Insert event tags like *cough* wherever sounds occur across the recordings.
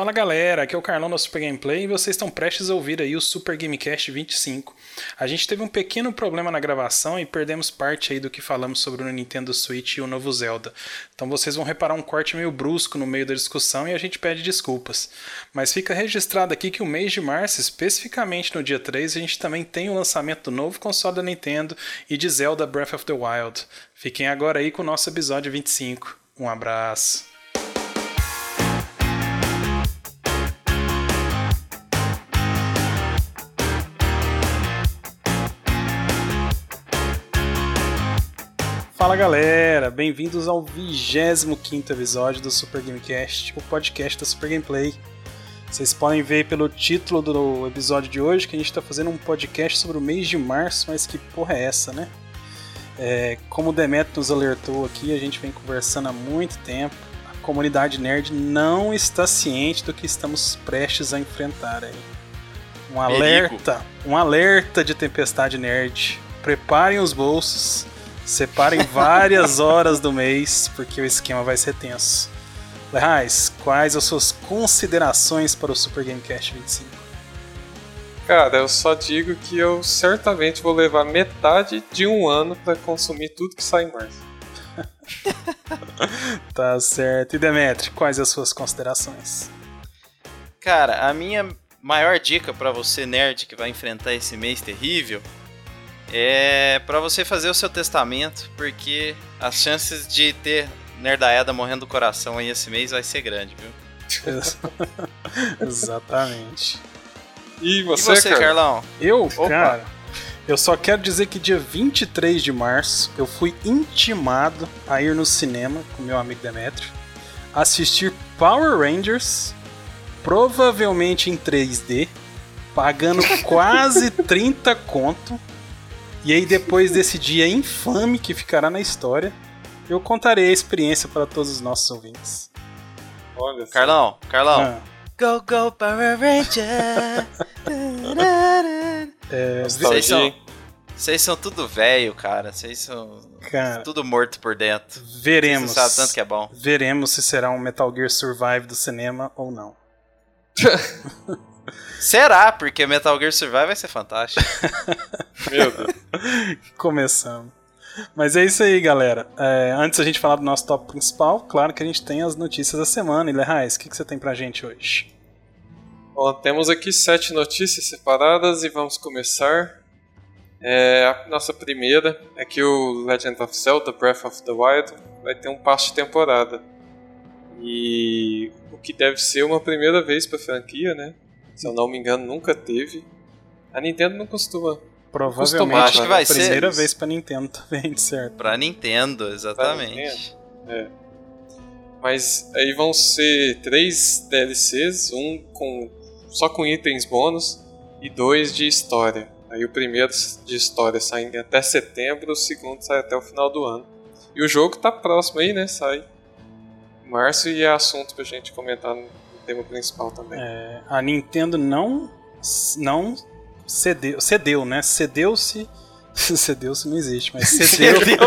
Fala galera, aqui é o Carlão da Super Gameplay e vocês estão prestes a ouvir aí o Super Gamecast 25. A gente teve um pequeno problema na gravação e perdemos parte aí do que falamos sobre o Nintendo Switch e o novo Zelda. Então vocês vão reparar um corte meio brusco no meio da discussão e a gente pede desculpas. Mas fica registrado aqui que o mês de março, especificamente no dia 3, a gente também tem o lançamento do novo console da Nintendo e de Zelda Breath of the Wild. Fiquem agora aí com o nosso episódio 25. Um abraço. Fala galera, bem-vindos ao 25 episódio do Super Gamecast, o podcast da Super Gameplay. Vocês podem ver pelo título do episódio de hoje que a gente está fazendo um podcast sobre o mês de março, mas que porra é essa, né? É, como o Demet nos alertou aqui, a gente vem conversando há muito tempo. A comunidade nerd não está ciente do que estamos prestes a enfrentar aí. Um alerta, um alerta de tempestade nerd. Preparem os bolsos Separem várias horas do mês, porque o esquema vai ser tenso. Lerrais, quais as suas considerações para o Super Gamecast 25? Cara, eu só digo que eu certamente vou levar metade de um ano para consumir tudo que sai em março. *laughs* tá certo. E Demetri, quais as suas considerações? Cara, a minha maior dica para você nerd que vai enfrentar esse mês terrível é para você fazer o seu testamento, porque as chances de ter nerdaiada morrendo do coração aí esse mês vai ser grande, viu? *laughs* Exatamente. E você, e você Carlão? Eu, Opa. cara, eu só quero dizer que dia 23 de março eu fui intimado a ir no cinema com meu amigo Demetrio assistir Power Rangers, provavelmente em 3D, pagando quase *laughs* 30 conto e aí, depois desse dia infame que ficará na história, eu contarei a experiência para todos os nossos ouvintes. Olha só. Carlão, Carlão. Ah. Go, go, Power Ranger! é, vocês, são, vocês são tudo velho, cara. Vocês são cara, tudo morto por dentro. Veremos. Você sabe tanto que é bom. Veremos se será um Metal Gear Survive do cinema ou não. *laughs* Será? Porque Metal Gear Survive vai ser fantástico. *laughs* Meu Deus. Começamos. Mas é isso aí, galera. É, antes a gente falar do nosso top principal, claro que a gente tem as notícias da semana. E Lerrais, o que, que você tem pra gente hoje? Bom, temos aqui sete notícias separadas e vamos começar. É, a nossa primeira é que o Legend of Zelda Breath of the Wild vai ter um passo de temporada. E o que deve ser uma primeira vez para a franquia, né? Se eu não me engano, nunca teve. A Nintendo não costuma. Provavelmente acho que vai a primeira ser vez para Nintendo *laughs* também, certo? Para Nintendo, exatamente. Pra Nintendo. É. Mas aí vão ser três DLCs, um com só com itens bônus e dois de história. Aí o primeiro de história sai até setembro, o segundo sai até o final do ano. E o jogo tá próximo aí, né? Sai em março e é assunto pra gente comentar no tema principal também. É, a Nintendo não não cedeu, cedeu, né? Cedeu-se *laughs* Cedeu-se não existe, mas cedeu. *laughs*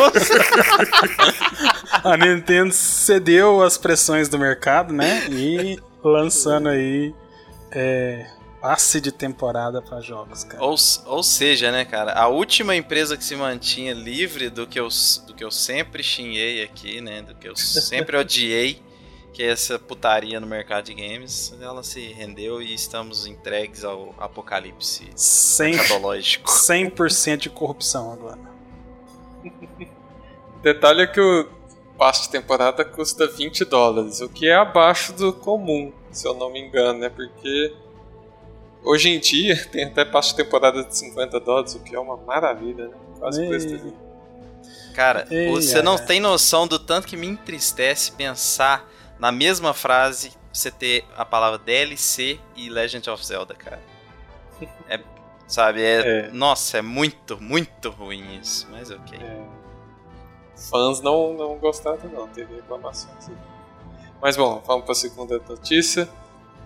a Nintendo cedeu as pressões do mercado, né? E lançando aí é, passe de temporada para jogos, cara. Ou, ou seja, né, cara, a última empresa que se mantinha livre do que eu, do que eu sempre xinguei aqui, né? Do que eu sempre odiei que é essa putaria no mercado de games, ela se rendeu e estamos entregues ao apocalipse 100, mercadológico. *laughs* 100% de corrupção agora. Detalhe é que o passe de temporada custa 20 dólares, o que é abaixo do comum, se eu não me engano, né? Porque hoje em dia *laughs* tem até passe de temporada de 50 dólares, o que é uma maravilha, né? Quase preço Cara, Ei, você é. não tem noção do tanto que me entristece pensar na mesma frase você ter a palavra DLC e Legend of Zelda, cara. É, sabe, é, é. Nossa, é muito, muito ruim isso, mas ok. É. Fãs não, não gostaram, não, teve reclamações. Mas bom, vamos para a segunda notícia.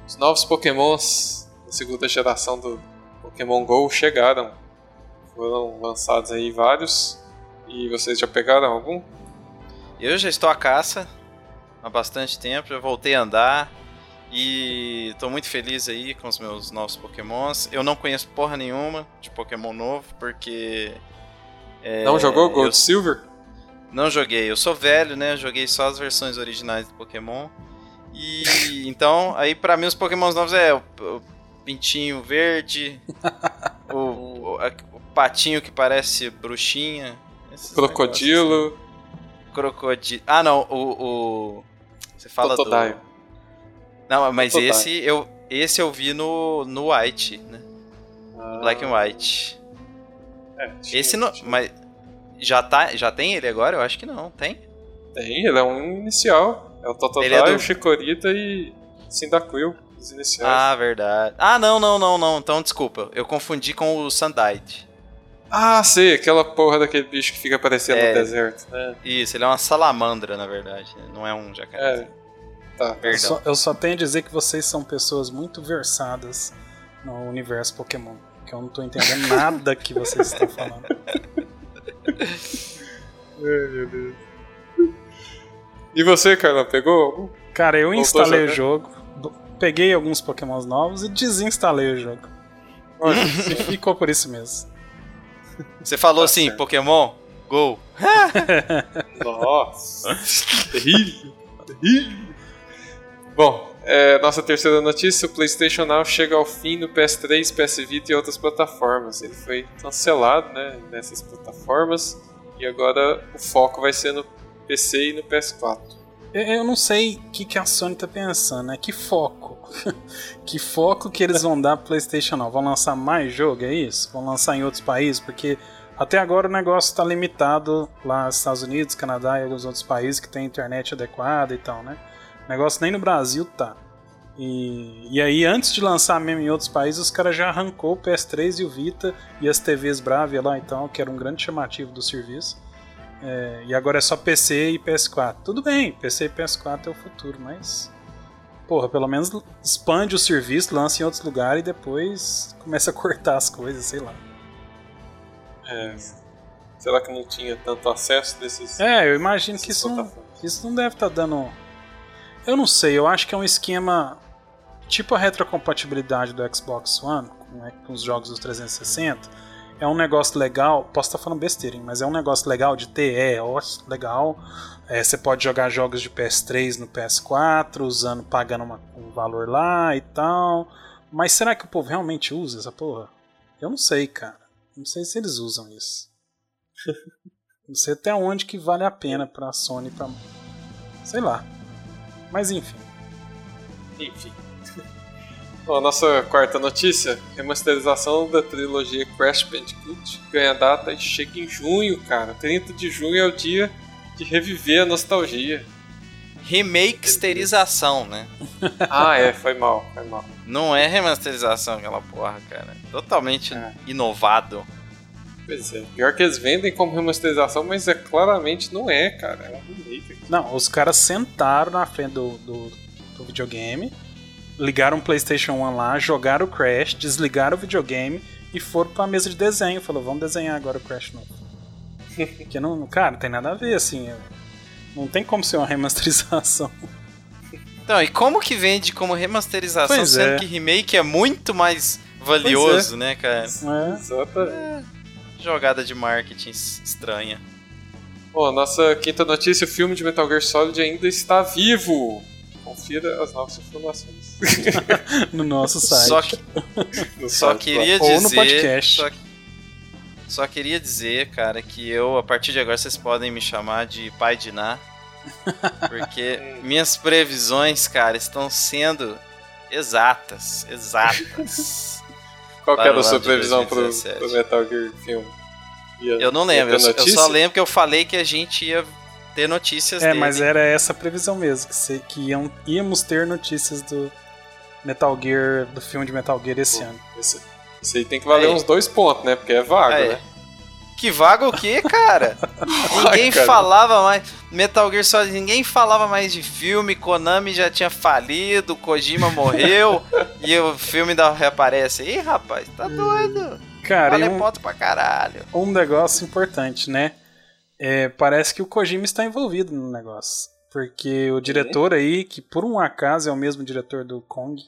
Os novos Pokémons da segunda geração do Pokémon GO chegaram. Foram lançados aí vários. E vocês já pegaram algum? Eu já estou à caça, há bastante tempo, já voltei a andar. E E tô muito feliz aí com os meus novos pokémons. Eu não conheço porra nenhuma de Pokémon novo, porque. É, não jogou Gold eu... Silver? Não joguei. Eu sou velho, né? Joguei só as versões originais do Pokémon. E então, aí para mim os Pokémons novos é o, o pintinho verde, *laughs* o, o, a, o, patinho que parece bruxinha. Crocodilo. Crocodilo. Ah, não, o. o... Você fala Totodile. do. Não, mas Totodile. esse eu, esse eu vi no, no White, né? Ah. Black and White. É, esse não. Mas. Já, tá, já tem ele agora? Eu acho que não. Tem? Tem, ele é um inicial. É o Totodile, é do... o Chikorita e Cyndaquil, os iniciais. Ah, verdade. Ah, não, não, não, não. Então, desculpa. Eu confundi com o Sandite. Ah, sei, aquela porra daquele bicho que fica aparecendo é, no deserto, né? Isso, ele é uma salamandra, na verdade. Não é um jacaré. É. Tá. Eu só, eu só tenho a dizer que vocês são pessoas muito versadas no universo Pokémon. Que eu não tô entendendo *laughs* nada que vocês estão falando. Ai, meu Deus. E você, Carla, pegou? Cara, eu instalei o jogo, peguei alguns Pokémons novos e desinstalei o jogo. e ficou por isso mesmo. Você falou tá assim, certo. Pokémon, Go. *laughs* Nossa, terrível, terrível. Bom, é, nossa terceira notícia: o PlayStation Now chega ao fim no PS3, PS Vita e outras plataformas. Ele foi cancelado né, nessas plataformas e agora o foco vai ser no PC e no PS4. Eu não sei o que, que a Sony tá pensando, né? Que foco. *laughs* que foco que eles vão dar pro PlayStation Now? Vão lançar mais jogo, é isso? Vão lançar em outros países? Porque até agora o negócio está limitado lá nos Estados Unidos, Canadá e alguns outros países que tem internet adequada e tal, né? O negócio nem no Brasil tá. E, e aí, antes de lançar mesmo em outros países, os caras já arrancou o PS3 e o Vita e as TVs Bravia lá, então, que era um grande chamativo do serviço. É, e agora é só PC e PS4. Tudo bem, PC e PS4 é o futuro, mas. Porra, pelo menos expande o serviço, lança em outros lugares e depois começa a cortar as coisas, sei lá. É. Será que não tinha tanto acesso desses. É, eu imagino que isso não, isso não deve estar tá dando. Eu não sei, eu acho que é um esquema tipo a retrocompatibilidade do Xbox One com, com os jogos dos 360 é um negócio legal. Posso estar falando besteira, mas é um negócio legal de ter. É, ó, legal. É, você pode jogar jogos de PS3 no PS4, usando, pagando uma, um valor lá e tal. Mas será que o povo realmente usa essa porra? Eu não sei, cara. Não sei se eles usam isso. não sei até onde que vale a pena pra Sony pra. Sei lá. Mas enfim. Enfim. A nossa quarta notícia: remasterização da trilogia Crash Bandicoot ganha data e chega em junho, cara. 30 de junho é o dia de reviver a nostalgia. Remakesterização, né? *laughs* ah, é, foi mal, foi mal. Não é remasterização aquela porra, cara. Totalmente é. inovado. Pois é. Pior que eles vendem como remasterização, mas é claramente não é, cara. É um remake. Não, os caras sentaram na frente do, do, do videogame ligaram o PlayStation 1 lá, jogaram o Crash, desligaram o videogame e foram pra mesa de desenho. Falou, vamos desenhar agora o Crash novo. *laughs* Porque não, cara, não tem nada a ver, assim. Não tem como ser uma remasterização. Então, e como que vende como remasterização, pois sendo é. que remake é muito mais valioso, é. né, cara? É. é. Jogada de marketing estranha. Bom, nossa quinta notícia: o filme de Metal Gear Solid ainda está vivo confira as novas informações. *laughs* no nosso site. Só, que, só queria dizer. Ou no podcast. Só, só, queria dizer, cara, que eu, a partir de agora, vocês podem me chamar de pai de Ná. Porque *laughs* minhas previsões, cara, estão sendo exatas. Exatas. *laughs* Qual que era a sua previsão pro, pro Metal Gear filme? eu não lembro, eu, eu, só lembro que eu falei que a gente ia ter notícias É, dele. mas era essa a previsão mesmo, que, se, que iam, íamos ter notícias do Metal Gear, do filme de Metal Gear esse Pô, ano. Esse, esse aí tem que valer aí. uns dois pontos, né? Porque é vago, aí. né? Que vago o quê, cara? *laughs* ninguém cara. falava mais. Metal Gear Solid, ninguém falava mais de filme. Konami já tinha falido, Kojima morreu *laughs* e o filme da reaparece. Ih, rapaz, tá doido. Cara, vale um, ponto pra caralho. Um negócio importante, né? É, parece que o Kojima está envolvido no negócio. Porque o diretor aí, que por um acaso é o mesmo diretor do Kong,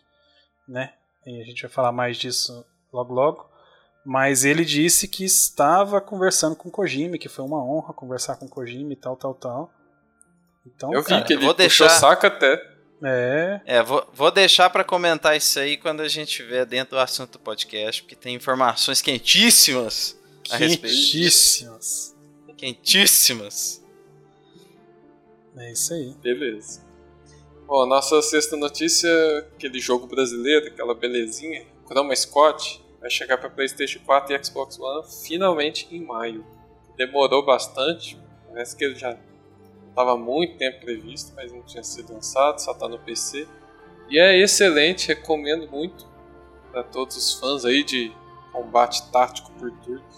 né? E a gente vai falar mais disso logo logo. Mas ele disse que estava conversando com Kojima, que foi uma honra conversar com Kojima e tal, tal, tal. Então, Eu vi cara, que ele vou puxou deixar- saco até. é, É, vou, vou deixar pra comentar isso aí quando a gente estiver dentro do assunto do podcast, porque tem informações quentíssimas a respeito. quentíssimas. Quentíssimas. É isso aí. Beleza. Bom, a nossa sexta notícia, aquele jogo brasileiro, aquela belezinha, Chroma Scott, vai chegar para PlayStation 4 e Xbox One finalmente em maio. Demorou bastante, parece que ele já estava há muito tempo previsto, mas não tinha sido lançado, só está no PC. E é excelente, recomendo muito para todos os fãs aí de combate tático por turnos.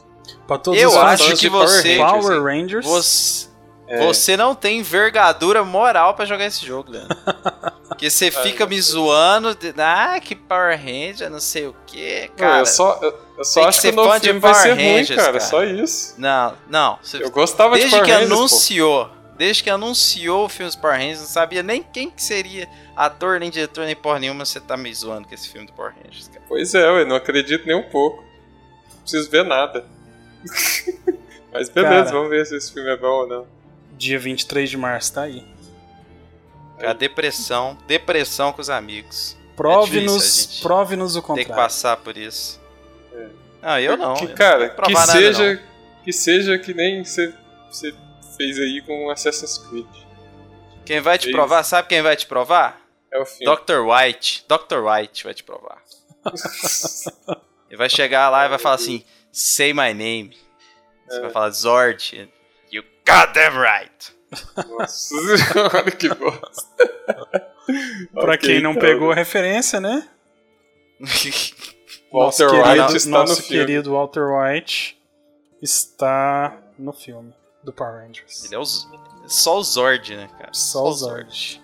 Pra todos Eu acho de que Power você, Rangers, Power? Rangers. você, É. você não tem envergadura moral pra jogar esse jogo, Leandro. *laughs* Porque você fica me zoando, de, ah, que Power Ranger, não sei o que, Não, cara. eu só, eu, eu só que acho que, ser o novo de filme vai Power ser ruim, Rangers, cara, cara. só isso. Não, não. Você, Eu gostava de desde Power que Rangers, pô. anunciou, desde que anunciou o filme dos Power Rangers, não sabia nem quem que seria ator, nem diretor, nem porra nenhuma, você tá me zoando com esse filme do Power Rangers, cara. Pois é, eu não acredito nem um pouco. Não preciso ver nada. *laughs* Mas beleza, Cara. vamos ver se esse filme é bom ou não. Dia 23 de março, tá aí. A depressão, depressão com os amigos. Prove-nos É prove-nos o Tem que contrário. passar por isso. É. Ah, eu não. que, eu não cara, tenho que seja, não. que seja que nem você fez aí com Assassin's Creed. Quem vai te Isso. provar, sabe quem vai te provar? É o filme. Dr. White. Dr. White vai te provar. *laughs* Ele vai chegar lá e vai falar assim: Say my name. Você É. vai falar Zord. You goddamn right. Nossa *laughs* senhora, que bosta. Pra Ok, quem não então, pegou a referência, né? *laughs* Walter nosso querido, White está nosso no filme. querido Walter White está no filme do Power Rangers. Ele é o, só o Zord, né, cara? Só o Zord.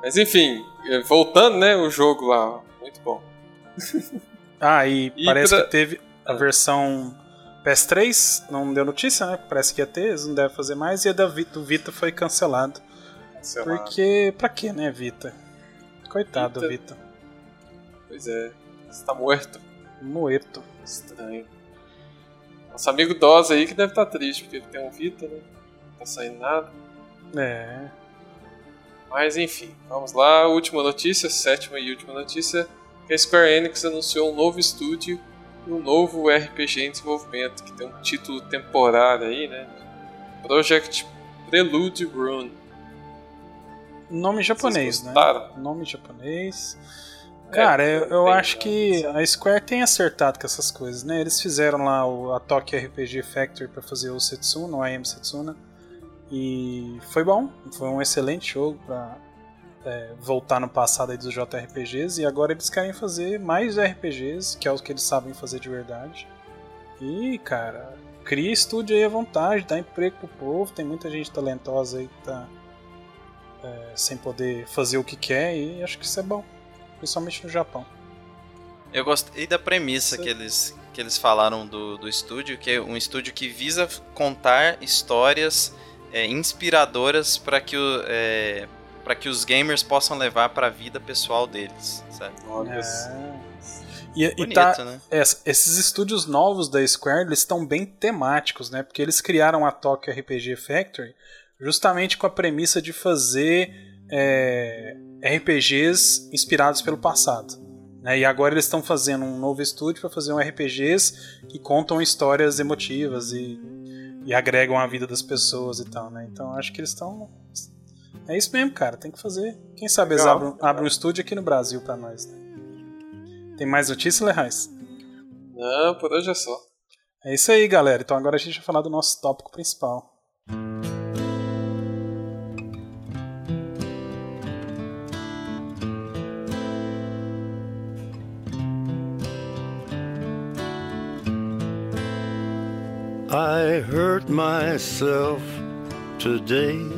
Mas enfim, eh, voltando, né, o jogo lá, muito bom. *laughs* Ah, e, E parece pra- que teve a Ah. versão PS3, não deu notícia, né? Parece que ia ter, eles não devem fazer mais, e a do Vita foi cancelado. Lá. Porque, pra quê, né, Vita? Coitado, Vita. Vita. Pois é, está morto. Moeto. Estranho. Nosso amigo Dosa aí que deve estar triste, porque ele tem um Vita, né? Não tá saindo nada. É. Mas enfim, vamos lá. Última notícia, sétima e última notícia. A Square Enix anunciou um novo estúdio e um novo RPG em desenvolvimento, que tem um título temporário aí, né? Project Prelude Rune. Nome japonês, né? Nome japonês. Cara, eu, eu tem, acho né, que a Square tem acertado com essas coisas, né? Eles fizeram lá o, a Tokyo RPG Factory pra fazer o Setsuna, o Am Setsuna. E foi bom, foi um excelente jogo pra é, voltar no passado dos JRPGs. E agora eles querem fazer mais RPGs, que é o que eles sabem fazer de verdade. E, cara, cria estúdio aí à vontade, dá emprego pro povo. Tem muita gente talentosa aí que tá é, sem poder fazer o que quer e acho que isso é bom. Principalmente no Japão. Eu gostei da premissa Sim. que eles, que eles falaram do, do estúdio, que é um estúdio que visa contar histórias é, inspiradoras para que, o, é, pra que os gamers possam levar para a vida pessoal deles, sabe? Olha É. E, e Bonito, tá, né? es- esses estúdios novos da Square eles estão bem temáticos, né? Porque eles criaram a Tokyo RPG Factory justamente com a premissa de fazer é, RPGs inspirados pelo passado. né? E agora eles estão fazendo um novo estúdio para fazer um RPGs que contam histórias emotivas e, e agregam a vida das pessoas e tal, né? Então acho que eles estão. É isso mesmo, cara. Tem que fazer. Quem sabe eles Legal, abrem, um estúdio aqui no Brasil para nós, né? Tem mais notícia, Lerrais? Não, por hoje é só. É isso aí, galera. Então agora a gente vai falar do nosso tópico principal. I hurt myself today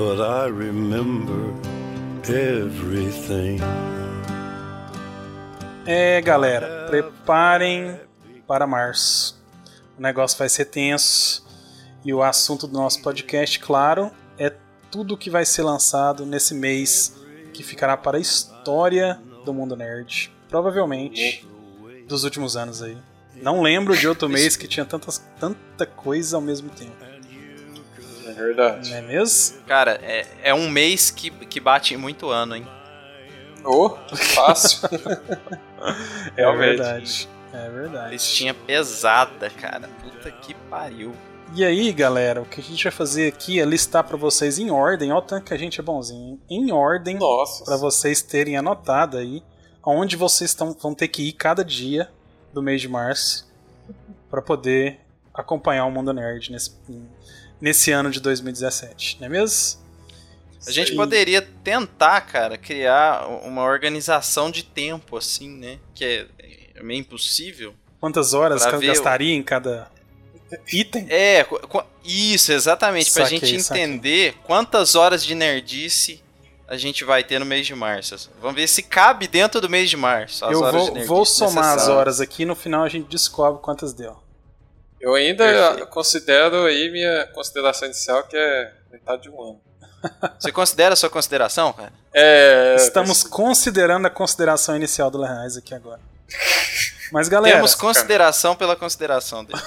But I remember everything. É, galera, preparem para março. O negócio vai ser tenso. E o assunto do nosso podcast, claro, é tudo que vai ser lançado nesse mês que ficará para a história do mundo nerd. Provavelmente dos últimos anos aí. Não lembro de outro mês que tinha tantas, tanta coisa ao mesmo tempo. É verdade. Não é mesmo? Cara, é, é um mês que, que bate muito ano, hein? Oh, fácil. *laughs* É Realmente. verdade. É verdade. Listinha pesada, cara. Puta que pariu. E aí, galera, o que a gente vai fazer aqui é listar pra vocês em ordem. Olha o tanto que a gente é bonzinho. Em ordem, Nossa. Pra vocês terem anotado aí aonde vocês tão, vão ter que ir cada dia do mês de março pra poder acompanhar o Mundo Nerd nesse, nesse ano de 2017, não é mesmo? A gente Sim. poderia tentar, cara, criar uma organização de tempo, assim, né? Que é, é meio impossível. Quantas horas Pra que gastaria em cada item? É, isso, exatamente. Pra Saquei, gente saquei. entender quantas horas de nerdice a gente vai ter no mês de março. Vamos ver se cabe dentro do mês de março. As eu horas de vou, vou somar as horas aqui no final a gente descobre quantas deu. Eu ainda Perfeito. considero aí minha consideração inicial que é metade de um ano. Você considera a sua consideração, cara? É. Estamos considerando a consideração inicial do Lehais aqui agora. Mas galera, Temos consideração pela consideração dele.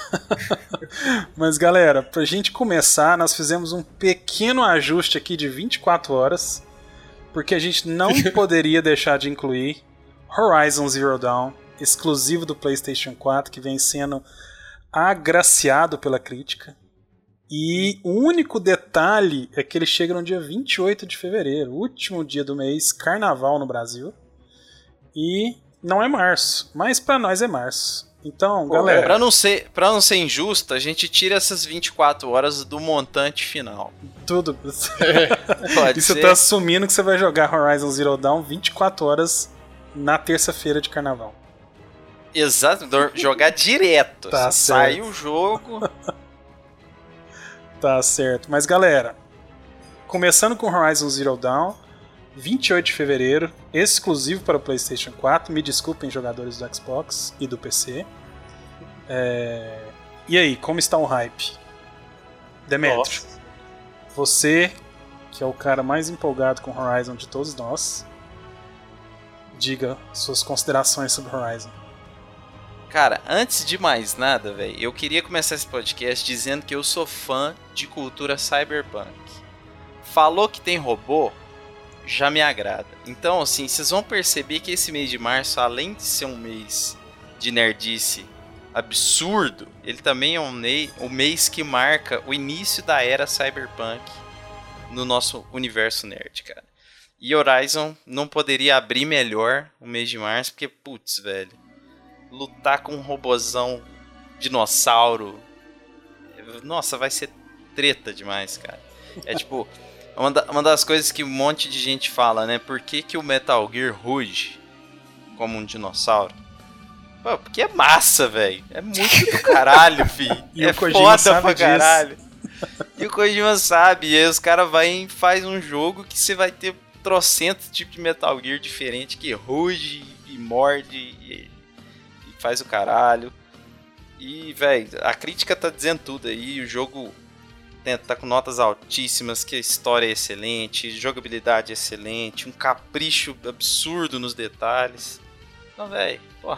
*laughs* mas galera, pra gente começar, nós fizemos um pequeno ajuste aqui de 24 horas, porque a gente não *laughs* poderia deixar de incluir Horizon Zero Dawn, exclusivo do PlayStation 4, que vem sendo agraciado pela crítica. E o único detalhe é que ele chega no dia 28 de fevereiro, último dia do mês, carnaval no Brasil. E não é março, mas pra nós é março. Então, Pô, galera, Pra não, ser, pra não ser injusto, a gente tira essas 24 horas do montante final. tudo. *laughs* Pode E você ser. tá assumindo que você vai jogar Horizon Zero Dawn 24 horas na terça-feira de carnaval. Exato, jogar direto. Tá Assim, sai certo. o jogo. *laughs* Tá certo. Mas galera, começando com Horizon Zero Dawn, 28 de fevereiro, exclusivo para o PlayStation 4. Me desculpem, jogadores do Xbox e do PC. É, E aí, como está o hype? Demetrio, Nossa. você, que é o cara mais empolgado com Horizon de todos nós, diga suas considerações sobre Horizon. Cara, antes de mais nada, velho, eu queria começar esse podcast dizendo que eu sou fã de cultura cyberpunk. Falou que tem robô, já me agrada. Então, assim, vocês vão perceber que esse mês de março, além de ser um mês de nerdice absurdo, ele também é um, um mês que marca o início da era cyberpunk no nosso universo nerd, cara. E Horizon não poderia abrir melhor o mês de março, porque, putz, velho lutar com um robozão dinossauro. Nossa, vai ser treta demais, cara. É *laughs* tipo, uma, da- uma das coisas que um monte de gente fala, né? Por que, que o Metal Gear ruge como um dinossauro? Pô, porque é massa, velho. É muito do caralho, *laughs* fi. E é foda sabe pra caralho. E o Kojima sabe. E aí os caras vai e faz um jogo que você vai ter trocentos tipos de Metal Gear diferente que ruge e morde e faz o caralho. E, velho, a crítica tá dizendo tudo aí. O jogo né, tá com notas altíssimas, que a história é excelente, jogabilidade é excelente, um capricho absurdo nos detalhes. Então, velho, pô,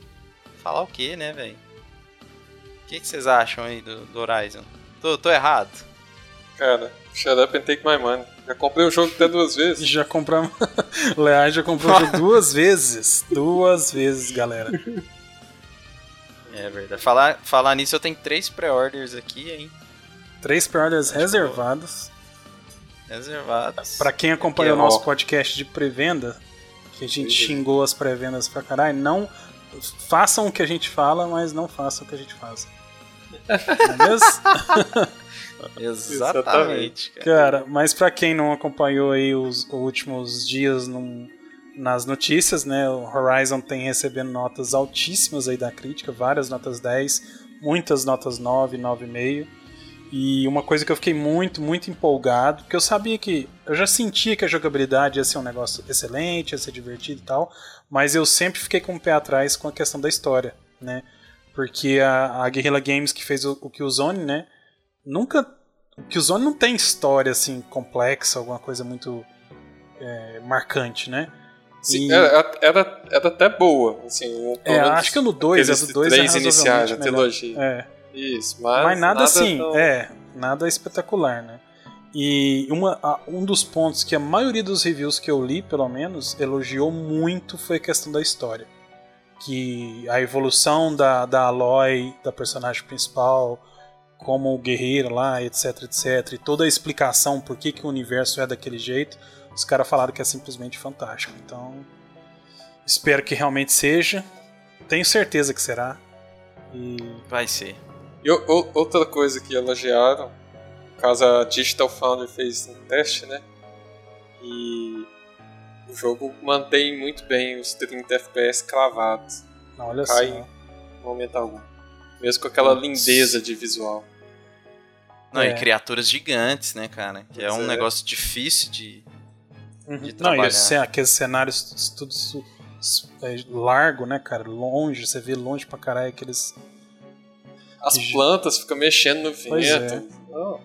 *laughs* falar o que, né, velho? O que, que vocês acham aí do, do Horizon? Tô, tô errado? Cara, shut up and take my money. Já comprei o jogo até duas vezes. Já compramos. *laughs* Leais já comprou o jogo duas vezes. Duas vezes, galera. *laughs* É verdade. Falar, falar nisso, eu tenho três pré-orders aqui, hein? Três pre-orders reservados. Reservados. Pra quem acompanha Que o nosso podcast de pré-venda, que a gente xingou as pré-vendas pra caralho, não façam o que a gente fala, mas não façam o que a gente faz. Não é mesmo? *laughs* Exatamente, cara. Cara, mas pra quem não acompanhou aí os últimos dias num- nas notícias, né, o Horizon tem recebendo notas altíssimas aí da crítica, várias notas 10, muitas notas 9, 9,5. E uma coisa que eu fiquei muito, muito empolgado, porque eu sabia que. Eu já sentia que a jogabilidade ia ser um negócio excelente, ia ser divertido e tal, mas eu sempre fiquei com o pé atrás com a questão da história, né? Porque a, a Guerrilla Games que fez o, o Killzone, né? Nunca. O Killzone não tem história assim complexa, alguma coisa muito é, marcante, né? Sim, E- era, era, era até boa, assim. pelo É, acho que no 2, aqueles a do 2 é três iniciais, a trilogia. É. Isso, mas, Mas, nada, assim, tão- é, nada espetacular, né? E uma, a- um dos pontos que a maioria dos reviews que eu li, pelo menos, elogiou muito foi a questão da história. Que a evolução da, da Aloy, da personagem principal, como guerreira lá, etc, etc, e toda a explicação por que, que o universo é daquele jeito, os caras falaram que é simplesmente fantástico. Então, espero que realmente seja. Tenho certeza que será. E Vai ser. E o- o- outra coisa que elogiaram, no caso a Digital Foundry fez um teste, né? E o jogo mantém muito bem os 30 FPS cravados, olha Cai. só. no momento algum. Mesmo com aquela lindeza de visual. Não, É. e criaturas gigantes, né, cara? Que é um é. negócio difícil de. Uhum. de Não, e trabalhar. aqueles cenários tudo é, largo, né, cara? Longe, você vê longe pra caralho aqueles. As plantas ficam mexendo no Pois vento. é. Oh.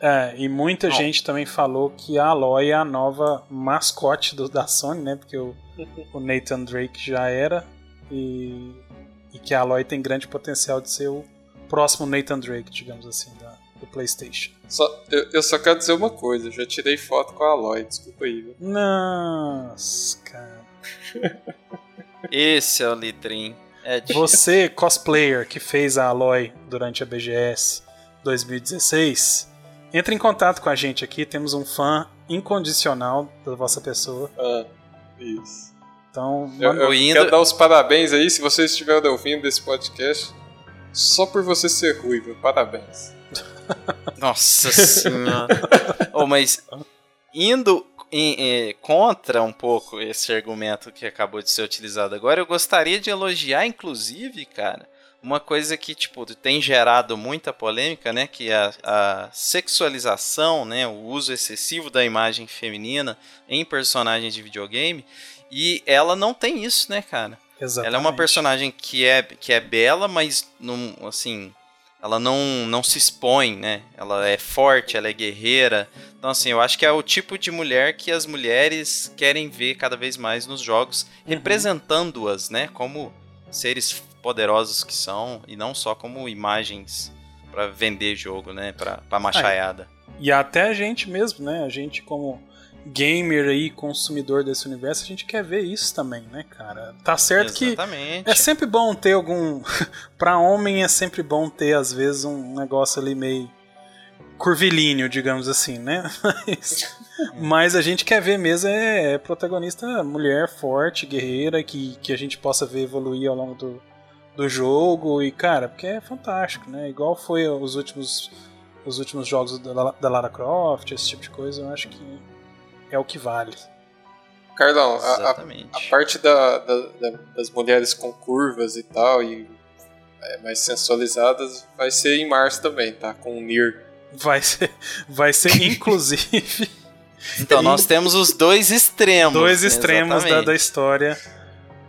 É, e muita Não. gente também falou que a Aloy é a nova mascote do, da Sony, né? Porque o, *laughs* o Nathan Drake já era. E, e que a Aloy tem grande potencial de ser o próximo Nathan Drake, digamos assim, da, do PlayStation. Só, eu, eu só quero dizer uma coisa, eu já tirei foto com a Aloy, desculpa aí. viu? Nossa, cara. *laughs* Esse é o Litrin. É difícil. Você, cosplayer, que fez a Aloy durante a BGS 2016, entre em contato com a gente aqui. Temos um fã incondicional da vossa pessoa. Ah, isso. Então, Eu, eu indo- quero dar os parabéns aí, se vocês estiverem ouvindo desse podcast, só por você ser ruiva, parabéns. *laughs* Nossa senhora. oh, mas indo em- eh, contra um pouco esse argumento que acabou de ser utilizado agora, eu gostaria de elogiar, inclusive, cara, uma coisa que tipo tem gerado muita polêmica, né? Que é a, a sexualização, né? O uso excessivo da imagem feminina em personagens de videogame. E ela não tem isso, né, cara? Exatamente. Ela é uma personagem que é, que é bela, mas não, assim, ela não, não se expõe, né? Ela é forte, ela é guerreira. Então, assim, eu acho que é o tipo de mulher que as mulheres querem ver cada vez mais nos jogos, representando-as, né? Como seres poderosos que são, e não só como imagens pra vender jogo, né? Pra, pra machaiada. E até a gente mesmo, né? A gente como gamer aí, consumidor desse universo, a gente quer ver isso também, né, cara? Tá certo que Exatamente. é sempre bom ter algum. *laughs* pra homem é sempre bom ter, às vezes, um negócio ali meio curvilíneo, digamos assim, né? *laughs* Mas, mas a gente quer ver mesmo é, é protagonista mulher forte, guerreira, que, que a gente possa ver evoluir ao longo do, do jogo. E, cara, porque é fantástico, né? Igual foi os últimos, os últimos jogos da, da Lara Croft, esse tipo de coisa, eu acho que é o que vale. Cardão, a, a, parte da- da- da- das mulheres com curvas e tal, e é, mais sensualizadas, vai ser em março também, tá? Com o Nier. Vai ser, vai ser *laughs* inclusive. Então, nós temos os dois extremos. dois extremos da, da história,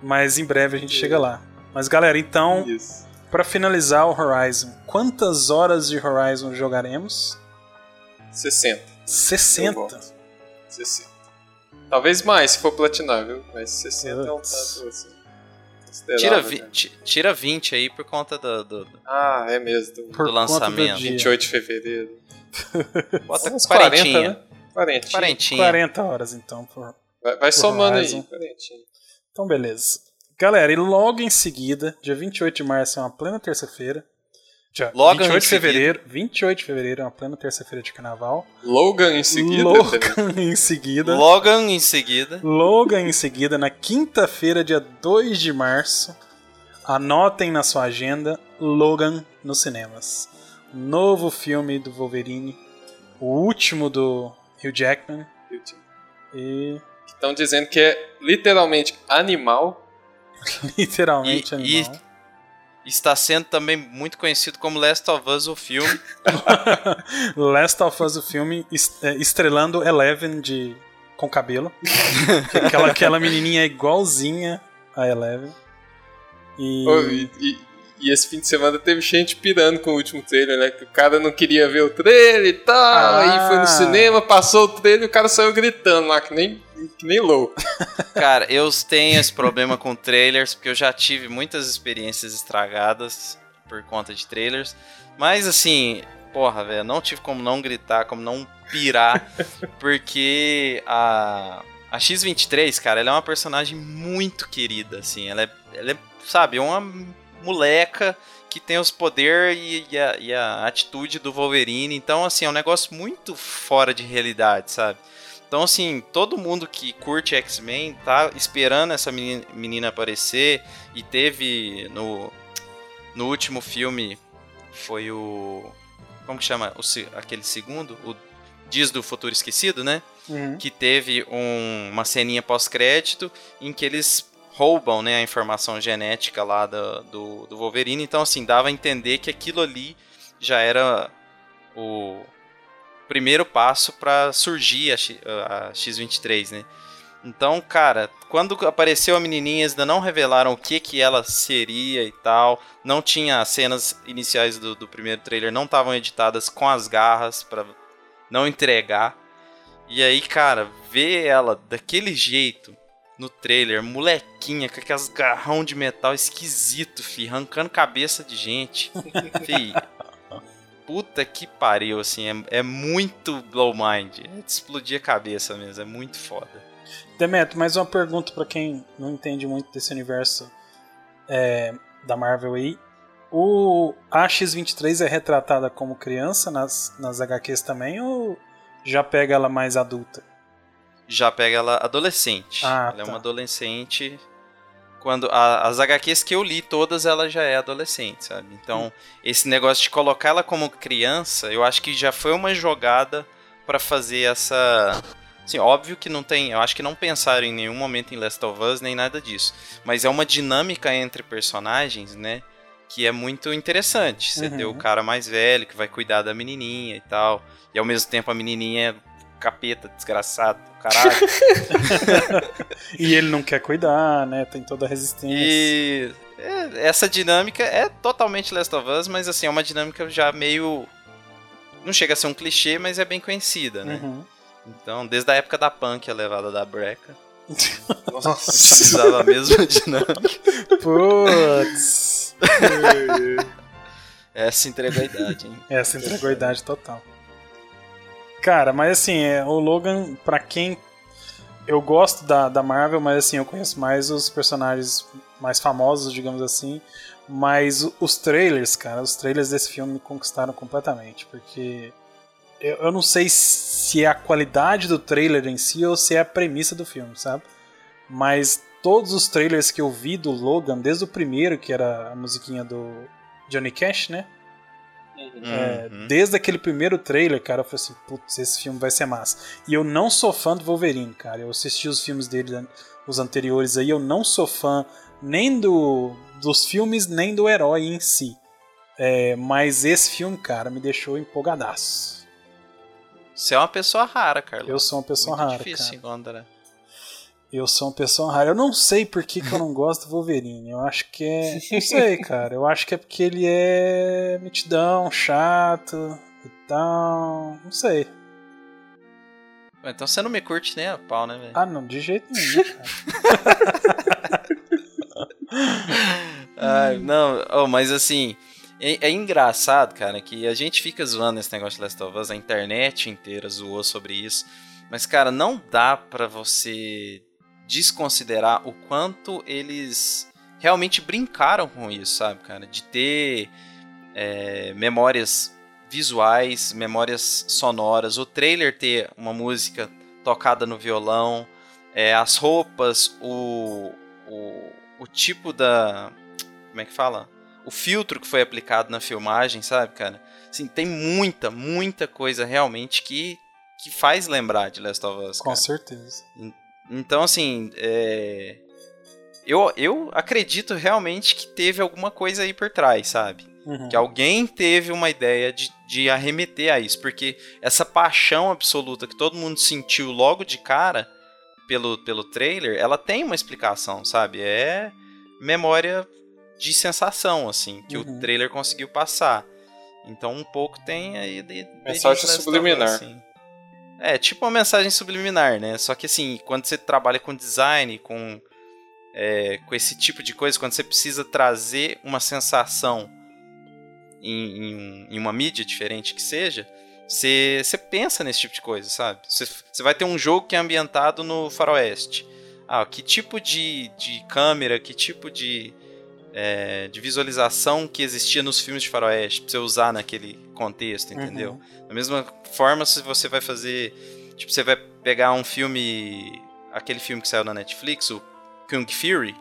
mas em breve a gente chega lá. Mas galera, então, pra finalizar o Horizon, quantas horas de Horizon jogaremos? 60. Eu 60. Voto. 60. Talvez mais se for platinar, viu? Mas 60 é um tanto assim. Tira, considerável, vi- né? ti- tira 20 aí por conta do. do- do- Ah, é mesmo. do Por do conta lançamento. do dia. 28 de fevereiro. Bota Uns 40, quarentinha. né? 40. Quarentinha. 40 horas então. Por... Vai, vai somando Horizon. aí, 40. Então beleza. Galera, e logo em seguida, dia 28 de março é uma plena terça-feira. Dia Logo 28 em de fevereiro, 28 de fevereiro é uma plena terça-feira de carnaval. Logan em seguida. Logan *laughs* em seguida. Logan em seguida. Logan em seguida, na quinta-feira, dia 2 de março. Anotem na sua agenda Logan nos cinemas. novo filme do Wolverine, o último do Hugh Jackman. E Estão dizendo que é literalmente animal. *laughs* literalmente E- animal. Está sendo também muito conhecido como Last of Us, o filme. *laughs* Last of Us, o filme, é, estrelando Eleven de, com cabelo. Que *laughs* aquela, aquela menininha é igualzinha a Eleven. E, E, e- e esse fim de semana teve gente pirando com o último trailer, né? Que o cara não queria ver o trailer e tal. Ah. Aí foi no cinema, passou o trailer e o cara saiu gritando lá, que nem, que nem louco. *laughs* Cara, eu tenho esse problema com trailers, porque eu já tive muitas experiências estragadas por conta de trailers. Mas assim, porra, velho, não tive como não gritar, como não pirar, *laughs* porque a, a X-23, cara, ela é uma personagem muito querida, assim. Ela é, ela é sabe, uma moleca que tem os poderes e, e a, e a atitude do Wolverine. Então, assim, é um negócio muito fora de realidade, sabe? Então, assim, todo mundo que curte X-Men tá esperando essa menina, menina aparecer. E teve no, no último filme, foi o. Como que chama? O, aquele segundo? O Dias do Futuro Esquecido, né? Uhum. que teve um- uma ceninha pós-crédito em que eles roubam né, a informação genética lá do, do, do Wolverine. Então, assim, dava a entender que aquilo ali já era o primeiro passo para surgir a, a X-23, né? Então, cara, quando apareceu a menininha, eles ainda não revelaram o que que ela seria e tal. Não tinha as cenas iniciais do, do primeiro trailer, não estavam editadas com as garras para não entregar. E aí, cara, ver ela daquele jeito no trailer, molequinha, com aquelas garrão de metal esquisito, fi, arrancando cabeça de gente. *laughs* fi, puta que pariu, assim, é, é muito blow mind. É de explodir a cabeça mesmo, é muito foda. Demeto, mais uma pergunta pra quem não entende muito desse universo é, da Marvel aí. O a X-23 é retratada como criança nas, nas HQs também ou já pega ela mais adulta? Já pega ela adolescente. Ah, ela é tá. uma adolescente. Quando a- as HQs que eu li, todas ela já é adolescente, sabe? Então, Hum. esse negócio de colocar ela como criança, eu acho que já foi uma jogada pra fazer essa. Assim, óbvio que não tem. Eu acho que não pensaram em nenhum momento em Last of Us nem nada disso. Mas é uma dinâmica entre personagens, né? Que é muito interessante. Você Uhum. ter o cara mais velho que vai cuidar da menininha e tal. E ao mesmo tempo a menininha é capeta, desgraçado, caralho. *laughs* E ele não quer cuidar, né? Tem toda a resistência. E é, essa dinâmica é totalmente Last of Us, mas assim, é uma dinâmica já meio. Não chega a ser um clichê, mas é bem conhecida, né? Uhum. Então, desde a época da punk, a levada da breca, *laughs* Nossa. utilizava a mesma *laughs* dinâmica. Putz. Essa entregou a idade, hein? Essa entregou a idade total. Cara, mas assim, é, o Logan, pra quem. Eu gosto da, da Marvel, mas assim, eu conheço mais os personagens mais famosos, digamos assim. Mas os trailers, cara, os trailers desse filme me conquistaram completamente. Porque eu, eu não sei se é a qualidade do trailer em si ou se é a premissa do filme, sabe? Mas todos os trailers que eu vi do Logan, desde o primeiro, que era a musiquinha do Johnny Cash, né? É, Uhum. Desde aquele primeiro trailer, cara, eu falei assim, putz, esse filme vai ser massa. E eu não sou fã do Wolverine, cara. Eu assisti os filmes dele, os anteriores aí, eu não sou fã nem do dos filmes, nem do herói em si. É, mas esse filme, cara, me deixou empolgadaço. Você é uma pessoa rara, Carlos. Eu sou uma pessoa Muito rara, difícil cara. encontrar. Eu sou uma pessoa rara. Eu não sei por que, que eu não gosto do Wolverine. Eu acho que é. Não sei, cara. Eu acho que é porque ele é mitidão, chato e tal. Não sei. Então você não me curte nem a pau, né, velho? Ah, não, de jeito nenhum, cara. *laughs* Ai, não, oh, mas assim, é, é engraçado, cara, que a gente fica zoando esse negócio de Last of Us, a internet inteira zoou sobre isso. Mas, cara, não dá pra você desconsiderar o quanto eles realmente brincaram com isso, sabe, cara? De ter é, memórias visuais, memórias sonoras, o trailer ter uma música tocada no violão, é, as roupas, o, o, o tipo da. Como é que fala? O filtro que foi aplicado na filmagem, sabe, cara? Assim, tem muita, muita coisa realmente que, que faz lembrar de Last of Us. Com cara. certeza. Então, assim, é... eu, eu acredito realmente que teve alguma coisa aí por trás, sabe? Uhum. Que alguém teve uma ideia de, de arremeter a isso, porque essa paixão absoluta que todo mundo sentiu logo de cara pelo, pelo trailer, ela tem uma explicação, sabe? É memória de sensação, assim, que Uhum. o trailer conseguiu passar. Então, um pouco tem aí. De, de Us, subliminar. assim. É, tipo uma mensagem subliminar, né? Só que assim, quando você trabalha com design, com, é, com esse tipo de coisa, quando você precisa trazer uma sensação em, em em uma mídia diferente que seja, você, você pensa nesse tipo de coisa, sabe? Você, você vai ter um jogo que é ambientado no faroeste. Ah, que tipo de, de câmera, que tipo de, é, de visualização que existia nos filmes de faroeste pra você usar naquele contexto, entendeu? Uhum. Da mesma forma, se você vai fazer. Tipo, você vai pegar um filme. Aquele filme que saiu na Netflix, o Kung Fury.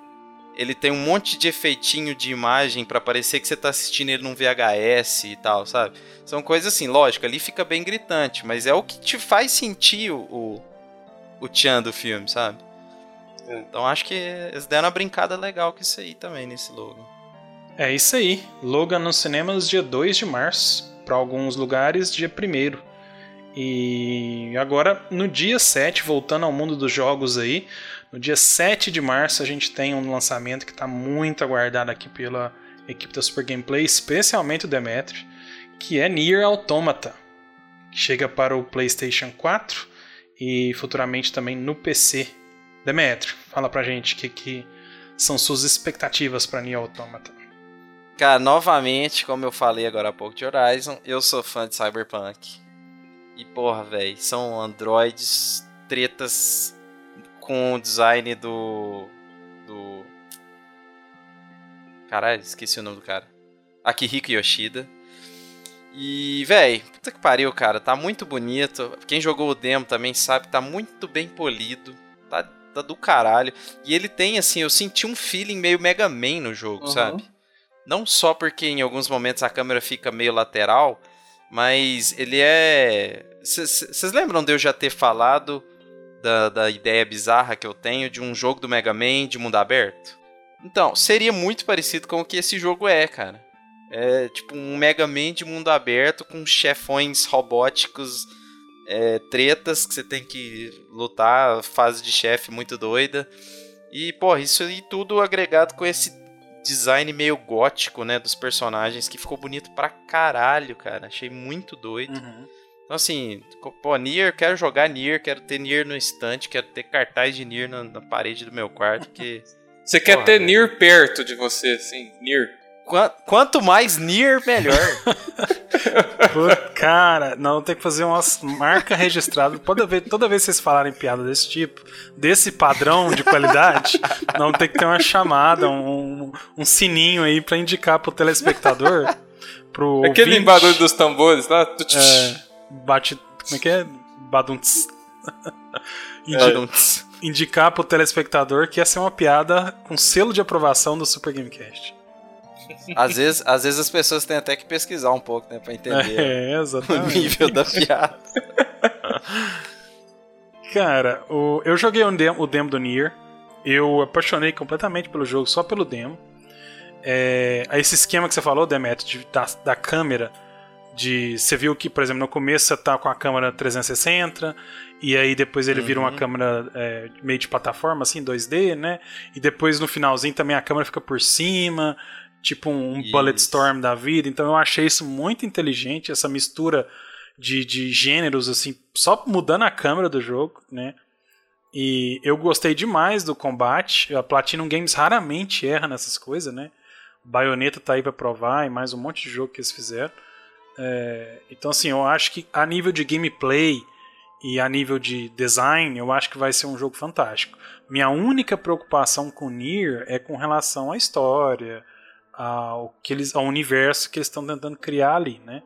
Ele tem um monte de efeitinho de imagem pra parecer que você tá assistindo ele num VHS e tal, sabe? São coisas assim, lógico, ali fica bem gritante, mas é o que te faz sentir o, o, o tchan do filme, sabe? É. Então acho que eles deram uma brincada legal com isso aí também nesse logo. É isso aí. Logan nos cinemas dia 2 de março. Para alguns lugares, dia 1 E agora, no dia 7, voltando ao mundo dos jogos aí, no dia 7 de março a gente tem um lançamento que está muito aguardado aqui pela equipe da Super Gameplay, especialmente o Demetri, que é Nier Automata, que chega para o PlayStation 4 e futuramente também no PC. Demetri, fala pra gente o que, que são suas expectativas para Nier Automata. Cara, novamente, como eu falei agora há pouco de Horizon, eu sou fã de Cyberpunk. E porra, velho, são androides tretas com o design do. do. Caralho, esqueci o nome do cara. Akihiko Yoshida. E, véi, puta que pariu, cara, tá muito bonito. Quem jogou o demo também sabe, tá muito bem polido. Tá, do caralho. E ele tem, assim, eu senti um feeling meio Mega Man no jogo, Uhum. sabe? Não só porque em alguns momentos a câmera fica meio lateral, mas ele é. Vocês lembram de eu já ter falado da, da ideia bizarra que eu tenho de um jogo do Mega Man de mundo aberto? Então, seria muito parecido com o que esse jogo é, cara. É tipo um Mega Man de mundo aberto com chefões robóticos, é, tretas que você tem que lutar, fase de chefe muito doida. E, pô, isso aí tudo agregado com esse design meio gótico, né, dos personagens, que ficou bonito pra caralho, cara. Achei muito doido. Uhum. Então, assim, pô, Nier, quero jogar Nier, quero ter Nier no estante, quero ter cartaz de Nier na, na parede do meu quarto, porque... *laughs* Você quer Porra, ter velho. Nier perto de você, assim, Nier. Qua- Quanto mais Nier, melhor. *laughs* *laughs* Pô, Cara, não, tem que fazer uma marca registrada. Toda vez, toda vez que vocês falarem piada desse tipo, desse padrão de qualidade, não tem que ter uma chamada, um, um sininho aí pra indicar pro telespectador. Pro Aquele ouvinte, barulho dos tambores lá. é, bate. Como é que é? Badunts. Indi- Badunts. indicar pro telespectador que essa é uma piada com selo de aprovação do Super Gamecast. Às, vezes, às vezes as pessoas têm até que pesquisar um pouco, né, pra entender *laughs* É, o nível da piada. *laughs* Cara, o- eu joguei o demo, o demo do Nier. Eu apaixonei completamente pelo jogo só pelo demo. É, esse esquema que você falou, Demet, de- da, da câmera, de você viu que, por exemplo, no começo você tá com a câmera 360 e aí depois ele vira uma Uhum. câmera é, meio de plataforma, assim, 2D, né? E depois no finalzinho também a câmera fica por cima, tipo um, Isso. Bulletstorm da vida. Então eu achei isso muito inteligente, essa mistura de, de gêneros, assim, só mudando a câmera do jogo, né? E eu gostei demais do combate. A Platinum Games raramente erra nessas coisas, né? Bayonetta tá aí pra provar e mais um monte de jogo que eles fizeram. É, então, assim, eu acho que a nível de gameplay e a nível de design, eu acho que vai ser um jogo fantástico. Minha única preocupação com Nier é com relação à história, ao, que eles, ao universo que eles estão tentando criar ali, né?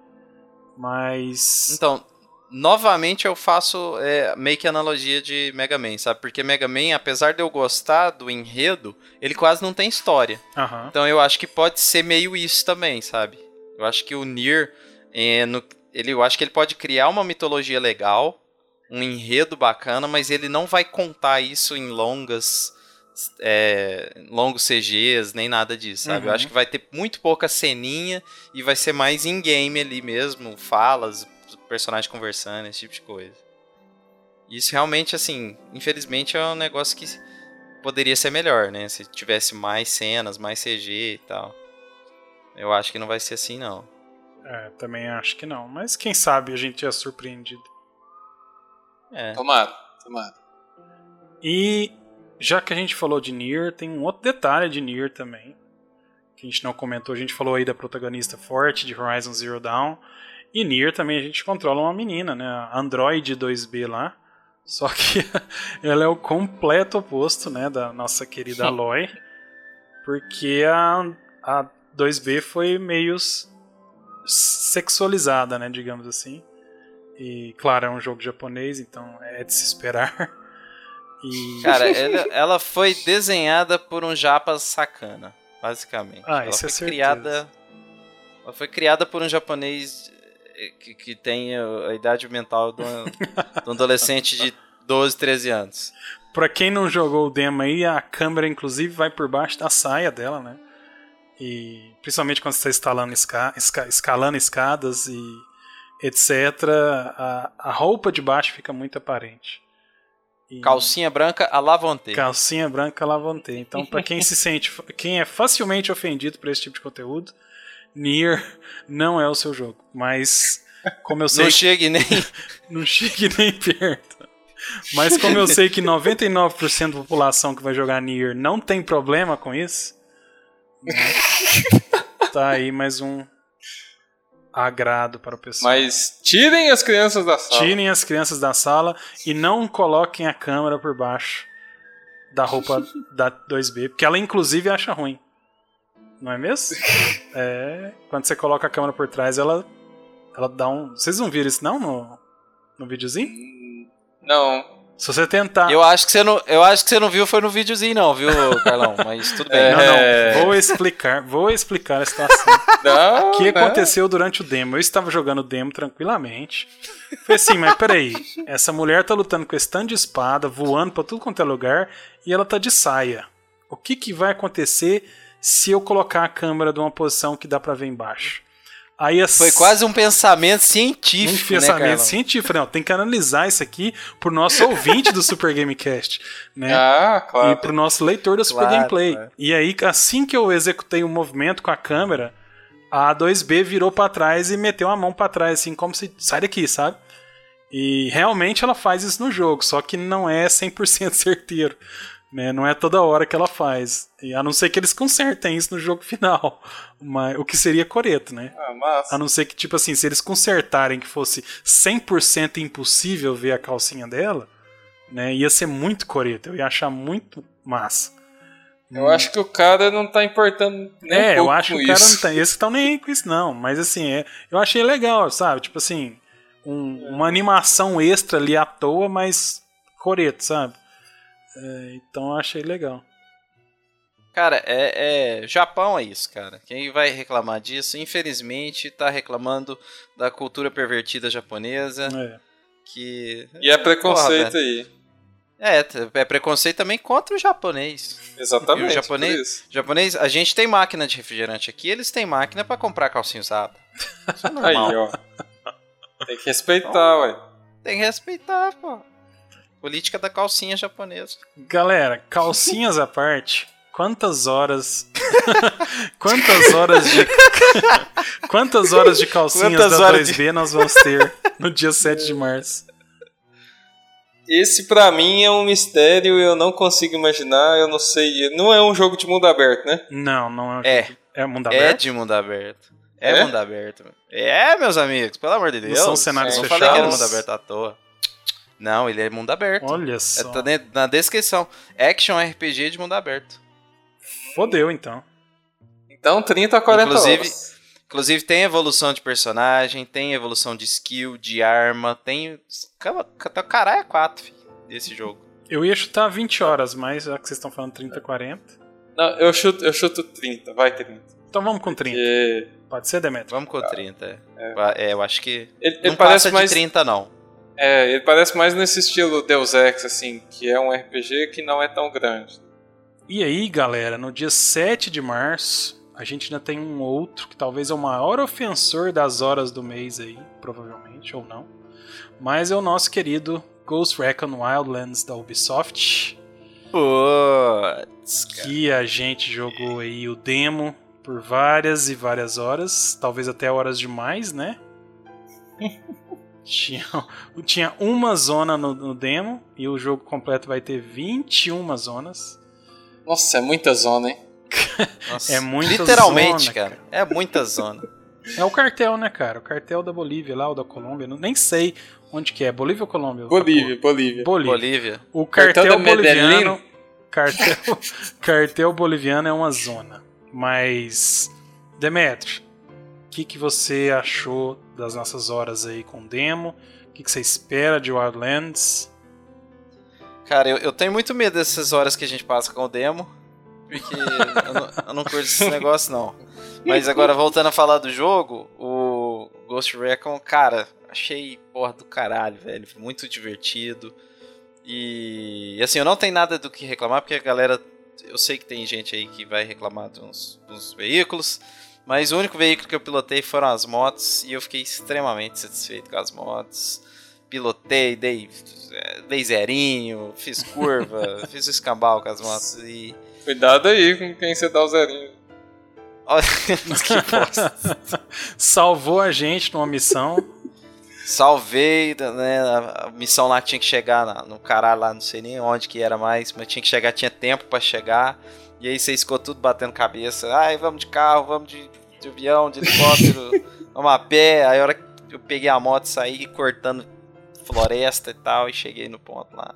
Mas. Então, novamente eu faço é, meio que analogia de Mega Man, sabe? Porque Mega Man, apesar de eu gostar do enredo, ele quase não tem história. Aham. Então eu acho que pode ser meio isso também, sabe? Eu acho que o Nier É, no, ele, eu acho que ele pode criar uma mitologia legal, um enredo bacana, mas ele não vai contar isso em longas. É, longos CGs, nem nada disso, sabe? Uhum. Eu acho que vai ter muito pouca ceninha e vai ser mais in-game ali mesmo, falas, personagens conversando, esse tipo de coisa. Isso realmente, assim, infelizmente é um negócio que poderia ser melhor, né? Se tivesse mais cenas, mais CG e tal. Eu acho que não vai ser assim, não. É, também acho que não. Mas quem sabe a gente é surpreendido. É. Tomara, tomara. E já que a gente falou de Nier, tem um outro detalhe de Nier também. Que a gente não comentou. A gente falou aí da protagonista forte de Horizon Zero Dawn. E Nier também a gente controla uma menina, né? A Android 2B lá. Só que *laughs* ela é o completo oposto, né? Da nossa querida Aloy. Porque a, a 2B foi meio sexualizada, né? Digamos assim. E claro, é um jogo japonês, então é de se esperar. *laughs* E... Cara, ela, ela foi desenhada por um japa sacana, basicamente. Ah, ela isso foi é certeza. criada. Ela foi criada por um japonês eh, que, que tem a, idade mental de um, *laughs* adolescente de 12, 13 anos. Pra quem não jogou o demo aí, a câmera inclusive vai por baixo da saia dela, né? E principalmente quando você está esca esca escalando escadas e etc, a, a roupa de baixo fica muito aparente. Calcinha branca a lavante. calcinha branca lavante. Então, pra quem se *laughs* sente, quem é facilmente ofendido por esse tipo de conteúdo, Nier não é o seu jogo. Mas como eu sei Não que chegue nem. *laughs* não chegue nem perto. Mas como eu sei que 99% da população que vai jogar Nier não tem problema com isso, né, *laughs* tá aí mais um agrado para o pessoal. Mas tirem as crianças da sala. Tirem as crianças da sala e não coloquem a câmera por baixo da roupa *laughs* da 2B, porque ela inclusive acha ruim. Não é mesmo? *laughs* É, quando você coloca a câmera por trás, ela ela dá um, vocês não viram isso não no no videozinho? Não. Se você tentar Eu acho que você não, eu acho que você não viu foi no videozinho não, viu, Carlão? Mas tudo bem. Não, É. não, vou explicar, vou explicar a situação. *laughs* Não. O que né? aconteceu durante o demo? Eu estava jogando o demo tranquilamente. Foi assim, mas peraí. Essa mulher tá lutando com esse tanto de espada, voando pra tudo quanto é lugar, e ela tá de saia. O que, que vai acontecer se eu colocar a câmera de uma posição que dá pra ver embaixo? Aí as... Foi quase um pensamento um científico, né, pensamento Carlão? científico. Não, tem que analisar isso aqui pro nosso ouvinte do Super Gamecast. Né? *laughs* Ah, e claro. pro nosso leitor da Super Claro, Gameplay. claro. E aí, assim que eu executei o movimento com a câmera, a A2B virou pra trás e meteu a mão pra trás, assim, como se. Sai daqui, sabe? E realmente ela faz isso no jogo, só que não é 100% *laughs* certeiro. Né? Não é toda hora que ela faz. E a não ser que eles consertem isso no jogo final. Mas, o que seria coreto, né? Ah, massa. A não ser que, tipo assim, se eles consertarem que fosse 100% impossível ver a calcinha dela, né, ia ser muito coreto. Eu ia achar muito massa. Eu acho que o cara não tá importando nem é, um eu acho que o cara isso. não tá. Esses estão nem aí com isso, não. Mas assim, é, eu achei legal, sabe? Tipo assim, um- uma animação extra ali à toa, mas coreto, sabe? É, então eu achei legal. Cara, é, é- Japão é isso, cara. Quem vai reclamar disso, infelizmente, tá reclamando da cultura pervertida japonesa, É. que... E é preconceito Porra, aí. É, é preconceito também contra o japonês. Exatamente. E o japonês- por isso. Japonês, a gente tem máquina de refrigerante aqui, eles têm máquina pra comprar calcinha usada. Isso é Aí, ó. Tem que respeitar, ué. Tem que respeitar, pô. Política da calcinha japonesa. Galera, calcinhas à parte, quantas horas. *laughs* quantas horas de. *laughs* quantas horas de calcinhas Quantas da horas 2B nós vamos ter no dia 7 de março? Esse pra mim é um mistério, eu não consigo imaginar, eu não sei. Não é um jogo de mundo aberto, né? Não, não é. um É. jogo- É mundo É aberto? de mundo aberto. É, É? mundo aberto. É, meus amigos, pelo amor de Deus. são cenários Eu não falei que era fechados? mundo aberto à toa. Não, ele é mundo aberto. Olha É, só. tá ne- na descrição. Action RPG de mundo aberto. Fodeu então. Então 30 a 40 Inclusive- horas. Inclusive tem evolução de personagem, tem evolução de skill, de arma, tem. Cama- Até o caralho é 4, filho, desse jogo. Eu ia chutar 20 horas, mas já que vocês estão falando 30, 40. Não, eu chuto, eu chuto 30, vai 30. Então vamos com 30. Porque Pode ser, Demetrio? Vamos com 30. É. eu acho que. ele, ele não parece passa mais. de 30, não. É, ele parece mais nesse estilo Deus Ex, assim, que é um RPG que não é tão grande. E aí, galera, no dia 7 de março, a gente ainda tem um outro que talvez é o maior ofensor das horas do mês aí, provavelmente, ou não. Mas é o nosso querido Ghost Recon Wildlands da Ubisoft, Putz, que a gente jogou aí o demo por várias e várias horas, talvez até horas demais, né? *laughs* tinha, tinha uma zona no, no demo e o jogo completo vai ter 21 zonas. Nossa, é muita zona, hein? Nossa, É muita Literalmente, zona, cara. É muita zona. É o cartel, né, cara? O cartel da Bolívia lá, ou da Colômbia. Não, nem sei onde que é. Bolívia ou Colômbia? Bolívia, Bolívia. Bolívia. Bolívia. O cartel, Cartel da boliviano. Cartel, *laughs* cartel boliviano é uma zona. Mas. Demetrio, que, que você achou das nossas horas aí com demo? O que, que você espera de Wildlands? Cara, eu, eu tenho muito medo dessas horas que a gente passa com o demo. Porque eu não, eu não curto esse *laughs* negócio, não. Mas agora, voltando a falar do jogo, o Ghost Recon, cara, achei porra do caralho, velho. Muito divertido. E assim, eu não tenho nada do que reclamar, porque a galera. Eu sei que tem gente aí que vai reclamar de uns, dos veículos. Mas o único veículo que eu pilotei foram as motos. E eu fiquei extremamente satisfeito com as motos. Pilotei, dei, dei zerinho, fiz curva, *laughs* fiz o escambau com as motos. E. Cuidado aí com quem você dá o zerinho. Olha *laughs* que bosta. Salvou a gente numa missão. Salvei, né? A missão lá tinha que chegar no caralho lá, não sei nem onde que era mais, mas tinha que chegar, tinha tempo pra chegar. E aí você ficou tudo batendo cabeça. Ai, vamos de carro, vamos de, de avião, de helicóptero, *laughs* vamos a pé. Aí a hora que eu peguei a moto, saí cortando floresta e tal, e cheguei no ponto lá.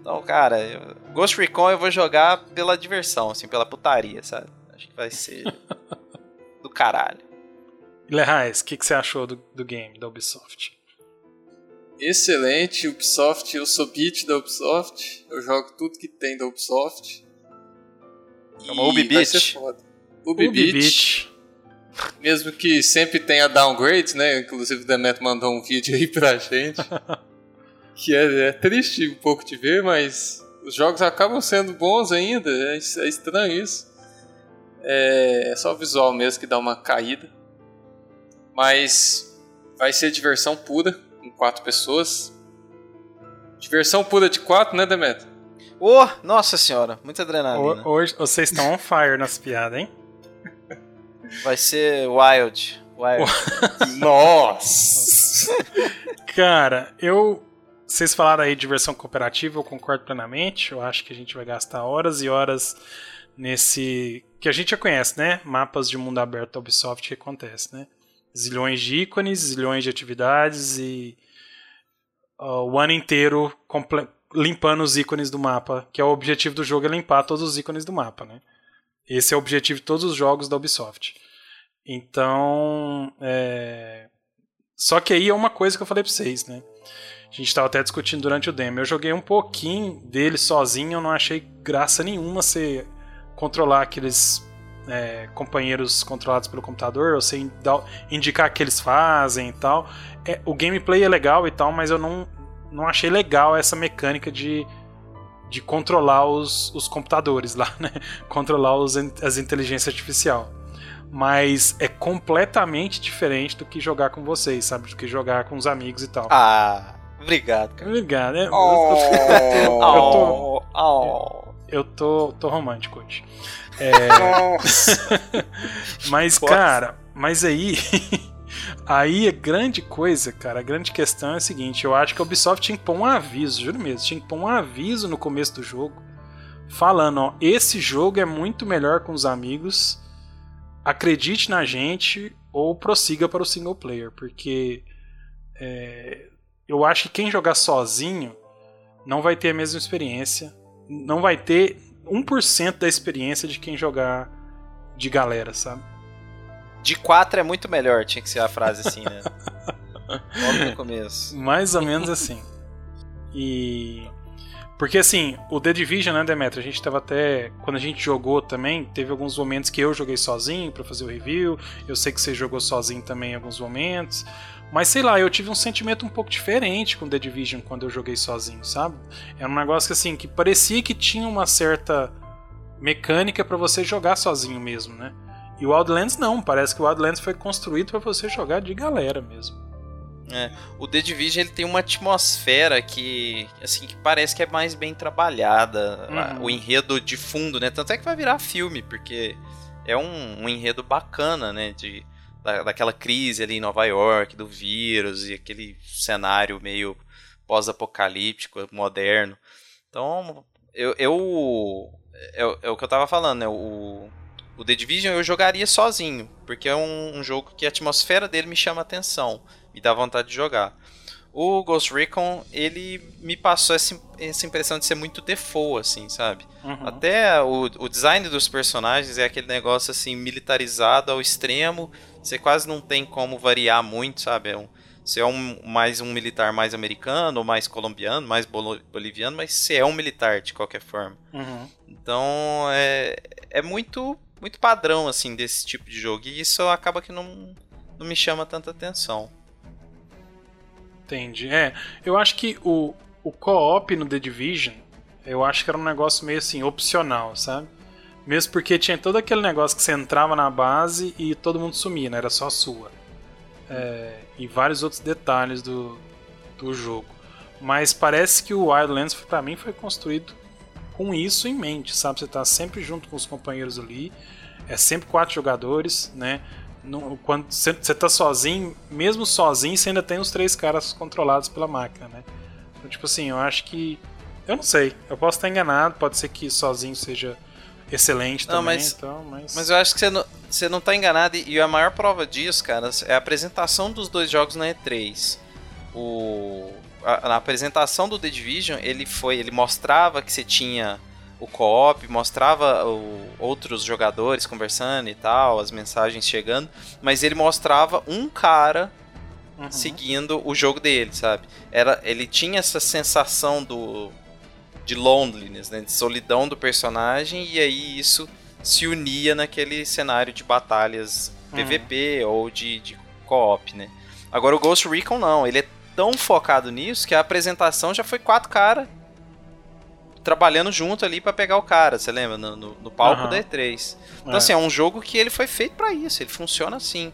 Então, cara, eu- Ghost Recon eu vou jogar pela diversão, assim, pela putaria, sabe? Acho que vai ser do caralho. Lerrais, o que, que você achou do, do game, da Ubisoft? Excelente, Ubisoft, eu sou beat da Ubisoft, eu jogo tudo que tem da Ubisoft. Beat, Beat. mesmo que sempre tenha downgrades, né? Inclusive o Demet mandou um vídeo aí pra gente. *laughs* que é, é triste um pouco de ver, mas os jogos acabam sendo bons ainda, é, é estranho isso. É, é só o visual mesmo que dá uma caída. Mas vai ser diversão pura, com quatro pessoas. Diversão pura de quatro, né, Demet? Ô, nossa senhora, muita adrenalina. Ho- Hoje vocês estão on fire nas piadas, hein? Vai ser Wild. Wild. *laughs* Nossa! Cara, eu. Vocês falaram aí de versão cooperativa, eu concordo plenamente. Eu acho que a gente vai gastar horas e horas nesse. Que a gente já conhece, né? Mapas de mundo aberto da Ubisoft que acontece, né? Zilhões de ícones, zilhões de atividades e. ó, o ano inteiro comple- limpando os ícones do mapa, que é o objetivo do jogo é limpar todos os ícones do mapa, né? Esse é o objetivo de todos os jogos da Ubisoft. Então, é... só que aí é uma coisa que eu falei pra vocês, né? A gente estava até discutindo durante o demo. Eu joguei um pouquinho dele sozinho, eu não achei graça nenhuma você controlar aqueles é, companheiros controlados pelo computador, ou dar- indicar o que eles fazem e tal. É, o gameplay é legal e tal, mas eu não, não achei legal essa mecânica de, de controlar os, os computadores lá, *laughs* né? Controlar os, as inteligências artificial. Mas é completamente diferente do que jogar com vocês, sabe? Do que jogar com os amigos e tal. Ah, obrigado, cara. Obrigado. É, Oh. *laughs* eu tô- Oh, oh. Eu tô, tô romântico hoje. Nossa! *laughs* Mas, cara, mas aí. Aí a grande coisa, cara, a grande questão é a seguinte: eu acho que a Ubisoft tinha que pôr um aviso, juro mesmo, tinha que pôr um aviso no começo do jogo, falando: ó, esse jogo é muito melhor com os amigos, acredite na gente ou prossiga para o single player, porque é, eu acho que quem jogar sozinho não vai ter a mesma experiência, não vai ter 1% da experiência de quem jogar de galera, sabe? De 4 é muito melhor, tinha que ser a frase assim, né? *laughs* Logo no começo. Mais ou menos assim. E Porque assim, o The Division, né, Demetri? A gente tava até. Quando a gente jogou também, teve alguns momentos que eu joguei sozinho para fazer o review. Eu sei que você jogou sozinho também em alguns momentos. Mas sei lá, eu tive um sentimento um pouco diferente com The Division quando eu joguei sozinho, sabe? Era um negócio que assim, que parecia que tinha uma certa mecânica para você jogar sozinho mesmo, né? E o Wildlands não, parece que o Wildlands foi construído para você jogar de galera mesmo. É, o The Division ele tem uma atmosfera que assim que parece que é mais bem trabalhada, uhum. o enredo de fundo, né? Tanto é que vai virar filme, porque é um, um enredo bacana, né? De, da, daquela crise ali em Nova York, do vírus e aquele cenário meio pós-apocalíptico, moderno. Então, eu, eu é, é, o que eu tava falando, né? O, o The Division eu jogaria sozinho, porque é um, um jogo que a atmosfera dele me chama atenção me dá vontade de jogar. O Ghost Recon, ele me passou essa, essa impressão de ser muito default, assim, sabe? Uhum. Até o, o design dos personagens é aquele negócio, assim, militarizado ao extremo. Você quase não tem como variar muito, sabe? É um, você é um, mais um militar mais americano, ou mais colombiano, mais boliviano, mas você é um militar de qualquer forma. Uhum. Então, é, é muito, muito padrão, assim, desse tipo de jogo. E isso acaba que não, não me chama tanta atenção. Entendi. É, eu acho que o, o co-op no The Division, eu acho que era um negócio meio assim, opcional, sabe? Mesmo porque tinha todo aquele negócio que você entrava na base e todo mundo sumia, né? Era só sua. É, e vários outros detalhes do, do jogo. Mas parece que o Wildlands, para mim, foi construído com isso em mente, sabe? Você tá sempre junto com os companheiros ali, é sempre quatro jogadores, né? No, quando você tá sozinho, mesmo sozinho, você ainda tem os três caras controlados pela máquina, né? Então, tipo assim, eu acho que. Eu não sei, eu posso estar enganado, pode ser que sozinho seja excelente não, também, mas, então, mas... mas eu acho que você não, você não tá enganado e a maior prova disso, cara, é a apresentação dos dois jogos na E3. O, na apresentação do The Division, ele foi, ele mostrava que você tinha o co-op, mostrava o, outros jogadores conversando e tal, as mensagens chegando, mas ele mostrava um cara uhum. seguindo o jogo dele, sabe? Era, ele tinha essa sensação do de loneliness, né, de solidão do personagem e aí isso se unia naquele cenário de batalhas uhum. PVP ou de, de co-op, né? Agora o Ghost Recon não, ele é tão focado nisso que a apresentação já foi quatro caras trabalhando junto ali para pegar o cara, você lembra? No, no, no palco uhum. da E3. Então, é. assim, é um jogo que ele foi feito para isso, ele funciona assim.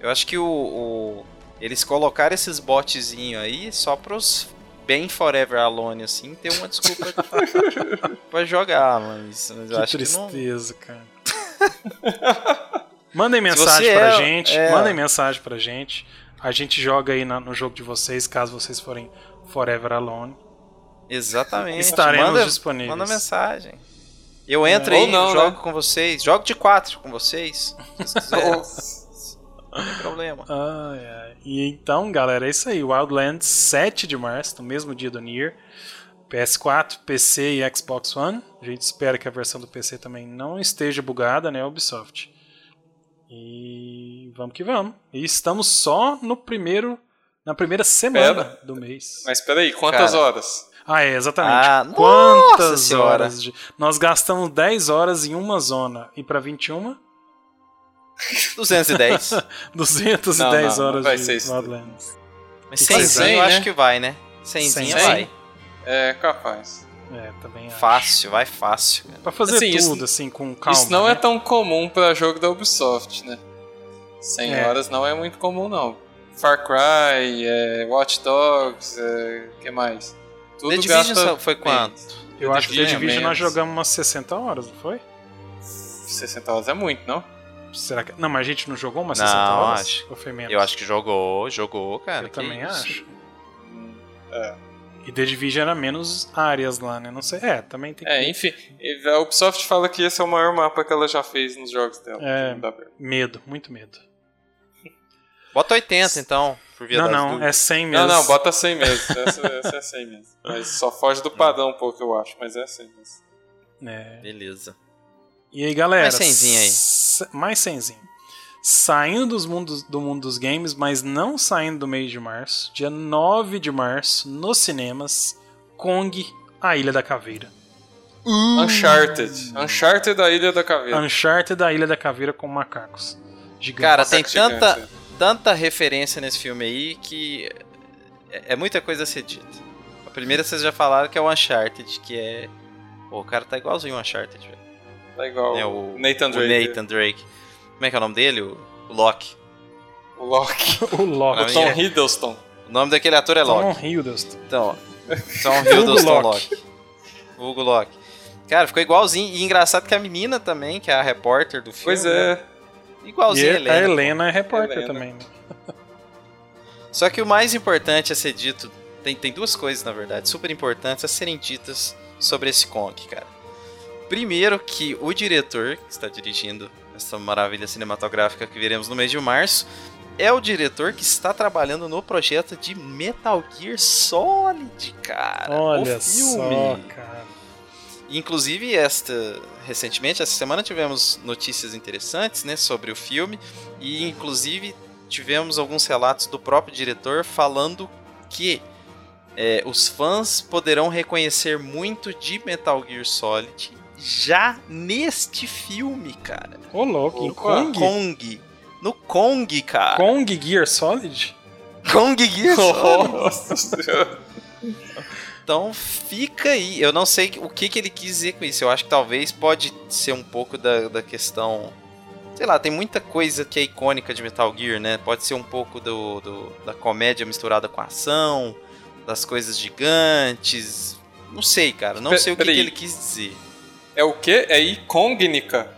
Eu acho que o, o eles colocaram esses botzinhos aí só pros bem Forever Alone, assim, ter uma desculpa *laughs* pra jogar, mas, mas eu que acho tristeza, que não... cara. *laughs* mandem mensagem pra é, gente, é... mandem mensagem pra gente. A gente joga aí no jogo de vocês, caso vocês forem Forever Alone. Exatamente. Estaremos manda, disponíveis. Manda mensagem. Eu entro é. aí, não, jogo né? com vocês. Jogo de quatro com vocês. Se *laughs* não tem problema. Ai, ai. E então, galera, é isso aí. Wildlands 7 de março, no mesmo dia do Nier. PS4, PC e Xbox One. A gente espera que a versão do PC também não esteja bugada, né, Ubisoft. E vamos que vamos. E estamos só no primeiro na primeira semana Pera. do mês. Mas espera aí, quantas Cara. horas? Ah, é, exatamente. Ah, Quantas horas de... Nós gastamos 10 horas em uma zona. E pra 21? 210. 210 não, não, horas não de Wildlands. Mas 100, 100 eu né? acho que vai, né? 100, 100 vai. É, capaz. É, também acho. Fácil, vai fácil. Cara. Pra fazer assim, tudo, isso, assim, com calma. Isso não é né? é tão comum pra jogo da Ubisoft, né? 100 é. horas não é muito comum, não. Far Cry, é, Watch Dogs, é, que mais? Tudo The Division foi quanto? Eu acho que The Division nós jogamos umas 60 horas, não foi? 60 horas é muito, não? Será que. Não, mas a gente não jogou umas 60 não, horas? Acho. Ou foi menos? Eu acho que jogou, jogou, cara. Eu também isso? acho. É. E The Division era menos áreas lá, né? Não sei. É, também tem É, enfim. A Ubisoft fala que esse é o maior mapa que ela já fez nos jogos dela. É. Medo, muito medo. Bota 80 então, por via Não, não, dúvidas. é 100 mesmo. Não, não, bota 100 mesmo. Essa, essa é 100 *laughs* mesmo. Mas só foge do padrão um pouco, eu acho, mas é 100 mesmo. É. Beleza. E aí, galera? Mais 100 aí. Mais 100 Saindo dos mundos, do mundo dos games, mas não saindo do mês de março. Dia 9 de março, nos cinemas, Kong, A Ilha da Caveira. Uncharted. Uncharted da Ilha da Caveira. Uncharted da Ilha da Caveira com macacos. Gigantes. Cara, tem tanta. Tanta referência nesse filme aí que é, é muita coisa a ser dita. A primeira vocês já falaram que é o Uncharted, que é. Pô, o cara tá igualzinho o Uncharted, velho. Tá igual É o o Nathan o Drake. Nathan Drake. Como é que é o nome dele? O, o Loki. O Loki. *laughs* o Loki. Mim Tom é- Hiddleston. O nome daquele ator é Loki. Tom Hiddleston. Então, *laughs* Tom Hiddleston Loki. Hugo Loki. Cara, ficou igualzinho. E engraçado que a menina também, que é a repórter do filme. Pois é. E Igualzinho a a Helena. Helena é repórter Helena. também. né? *laughs* Só que o mais importante a ser dito, tem, tem duas coisas, na verdade, super importantes a serem ditas sobre esse Kong, cara. Primeiro que o diretor, que está dirigindo essa maravilha cinematográfica que veremos no mês de março, é o diretor que está trabalhando no projeto de Metal Gear Solid, cara. Olha o filme. só, cara. Inclusive, esta recentemente, essa semana, tivemos notícias interessantes né, sobre o filme. E, inclusive, tivemos alguns relatos do próprio diretor falando que é, os fãs poderão reconhecer muito de Metal Gear Solid já neste filme, cara. Ô, louco, em Opa. Kong? Kong. No Kong, cara. Kong Gear Solid? Kong Gear *laughs* Solid. Nossa. Então fica aí. Eu não sei o que, que ele quis dizer com isso. Eu acho que talvez pode ser um pouco da, da questão. Sei lá, tem muita coisa que é icônica de Metal Gear, né? Pode ser um pouco do, do- da comédia misturada com a ação, das coisas gigantes. Não sei, cara. Não sei o que, que ele quis dizer. É o quê? É icônica?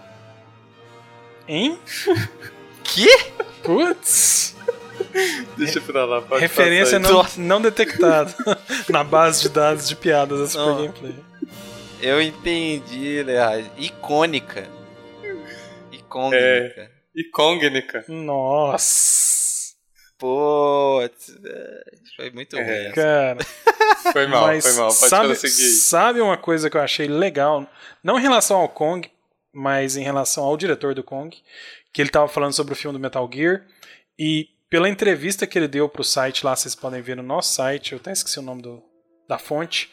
Hein? Que? Putz! *laughs* Deixa pra lá, pode Referência não, não detectada *laughs* na base de dados de piadas da Super Não. Gameplay. Eu entendi, Leandro. Icônica. Icônica. É. Icônica. Nossa! Putz, velho. Foi muito É. ruim. essa. Cara, *laughs* Foi mal, mas foi mal. Pode sabe, prosseguir. sabe uma coisa que eu achei legal? Não em relação ao Kong, mas em relação ao diretor do Kong, que ele tava falando sobre o filme do Metal Gear e pela entrevista que ele deu pro site lá, vocês podem ver no nosso site, eu até esqueci o nome do, da fonte,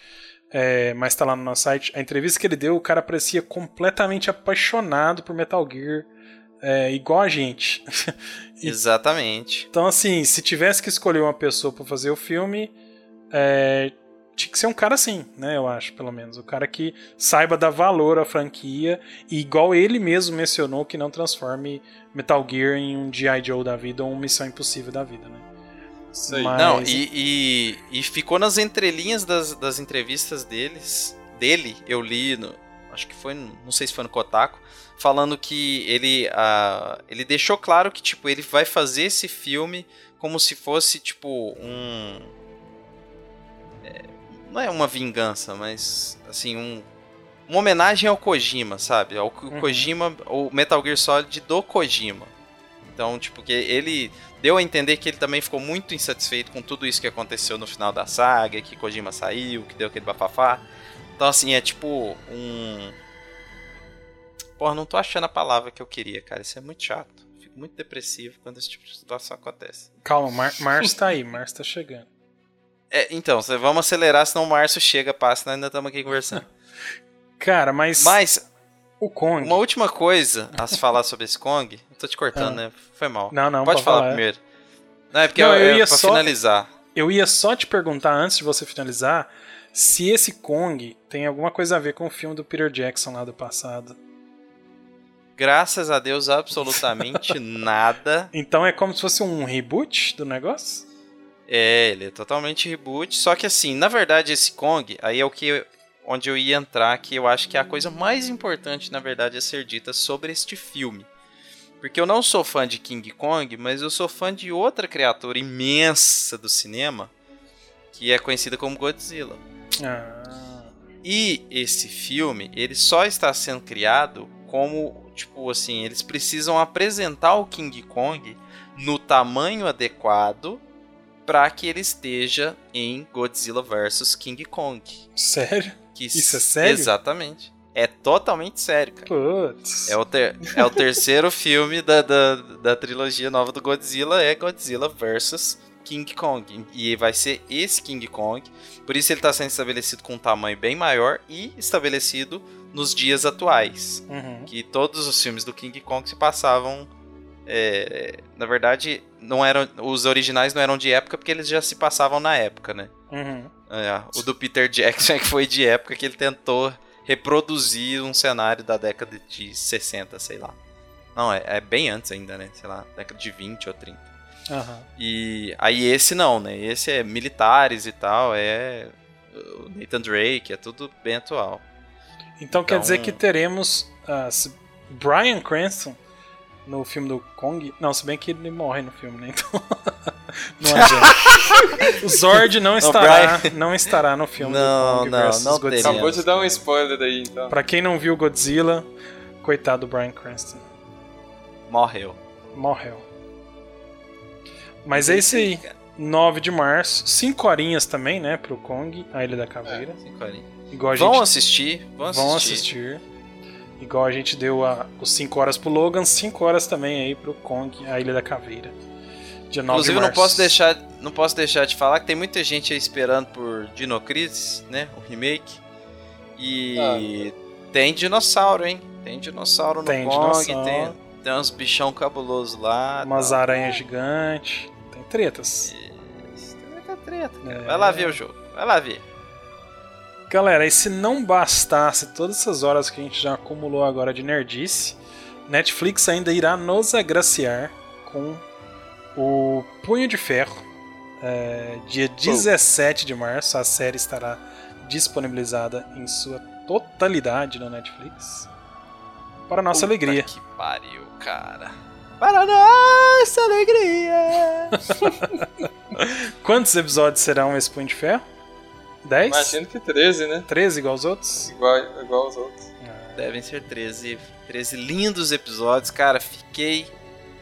é, mas tá lá no nosso site. A entrevista que ele deu, o cara parecia completamente apaixonado por Metal Gear, é, igual a gente. *laughs* Exatamente. Então, assim, se tivesse que escolher uma pessoa pra fazer o filme, é, tinha que ser um cara assim, né? Eu acho, pelo menos. O cara que saiba dar valor à franquia e, igual ele mesmo mencionou, que não transforme Metal Gear em um G.I. Joe da vida ou uma Missão Impossível da vida, né? Mas- Não, e, e, e ficou nas entrelinhas das, das entrevistas deles, dele, eu li, no, acho que foi, não sei se foi no Kotaku, falando que ele, ah, ele deixou claro que, tipo, ele vai fazer esse filme como se fosse, tipo, um... não é uma vingança, mas, assim, um, uma homenagem ao Kojima, sabe? Ao Uhum. Kojima, o Metal Gear Solid do Kojima. Então, tipo, que ele deu a entender que ele também ficou muito insatisfeito com tudo isso que aconteceu no final da saga, que Kojima saiu, que deu aquele bafafá. Então, assim, é tipo um. Porra, não tô achando a palavra que eu queria, cara. Isso é muito chato. Fico muito depressivo quando esse tipo de situação acontece. Calma, Mar Márcio tá aí, Márcio tá chegando. É, então, vamos acelerar, senão o Márcio chega, passa, nós ainda estamos aqui conversando. *laughs* Cara, mas, Mas, o Kong. uma última coisa a se falar sobre esse Kong. Eu tô te cortando, Ah. né? Foi mal. Não, não, Pode falar falar. primeiro. Não, é porque Não, eu, eu eu ia pra só- finalizar. Eu ia só te perguntar antes de você finalizar se esse Kong tem alguma coisa a ver com o filme do Peter Jackson lá do passado. Graças a Deus, absolutamente *laughs* nada. Então é como se fosse um reboot do negócio? É, ele é totalmente reboot. Só que assim, na verdade, esse Kong, aí é o que eu- onde eu ia entrar, que eu acho que é a coisa mais importante, na verdade, a ser dita sobre este filme. Porque eu não sou fã de King Kong, mas eu sou fã de outra criatura imensa do cinema, que é conhecida como Godzilla. Ah, E esse filme, ele só está sendo criado como, tipo assim, eles precisam apresentar o King Kong no tamanho adequado para que ele esteja em Godzilla vs King Kong. sério? Que Isso é sério? Exatamente. É totalmente sério, cara. Putz. É o, ter- é o terceiro *laughs* filme da, da, da trilogia nova do Godzilla, é Godzilla vs King Kong. E vai ser esse King Kong. Por isso ele está sendo estabelecido com um tamanho bem maior e estabelecido nos dias atuais. Uhum. Que todos os filmes do King Kong se passavam. É, na verdade, não eram os originais não eram de época porque eles já se passavam na época, né? Uhum. É, o do Peter Jackson *laughs* é que foi de época que ele tentou reproduzir um cenário da década de 60, sei lá. Não, é, é bem antes ainda, né? Sei lá, década de 20 ou 30. Aham. E aí esse não, né? Esse é militares e tal, é o Nathan Drake, é tudo bem atual. Então, quer Então- dizer que teremos ah, se- Brian Cranston no filme do Kong. Não, se bem que ele morre no filme, né? Então. *laughs* não *laughs* adianta. o Zord não estará, não estará no filme Não, do Kong não, versus não Godzilla. Acabou de dar um spoiler aí, então. Pra quem não viu Godzilla, coitado do Brian Cranston. Morreu. Morreu. Mas é isso aí. 9 de março. 5 horinhas também, né? Pro Kong, a Ilha da Caveira. Cinco horinhas. Igual a Vão gente assistir, vão assistir. vão assistir. Igual a gente deu a, os 5 horas pro Logan, 5 horas também aí pro Kong, a Ilha da Caveira. Dia 9 Inclusive, de eu não março. posso, deixar, não posso deixar de falar que tem muita gente aí esperando por Dino Crisis, né? O remake. E tem dinossauro, hein? Tem dinossauro no Tem Kong, dinossauro. Tem, tem uns bichão cabulosos lá. Umas tal. aranhas gigantes. Tem tretas. Isso, tem muita treta, cara. É. Vai lá ver o jogo. Vai lá ver. Galera, e se não bastasse todas essas horas que a gente já acumulou agora de nerdice, Netflix ainda irá nos agraciar com o Punho de Ferro. É, dia 17 de março, a série estará disponibilizada em sua totalidade na Netflix. Para nossa Puta alegria. Que pariu, cara. Para nossa alegria. *laughs* Quantos episódios serão esse Punho de Ferro? 10? Imagino que 13, né? 13 igual os outros? Igual, igual aos outros. Devem ser 13, 13 lindos episódios, cara. Fiquei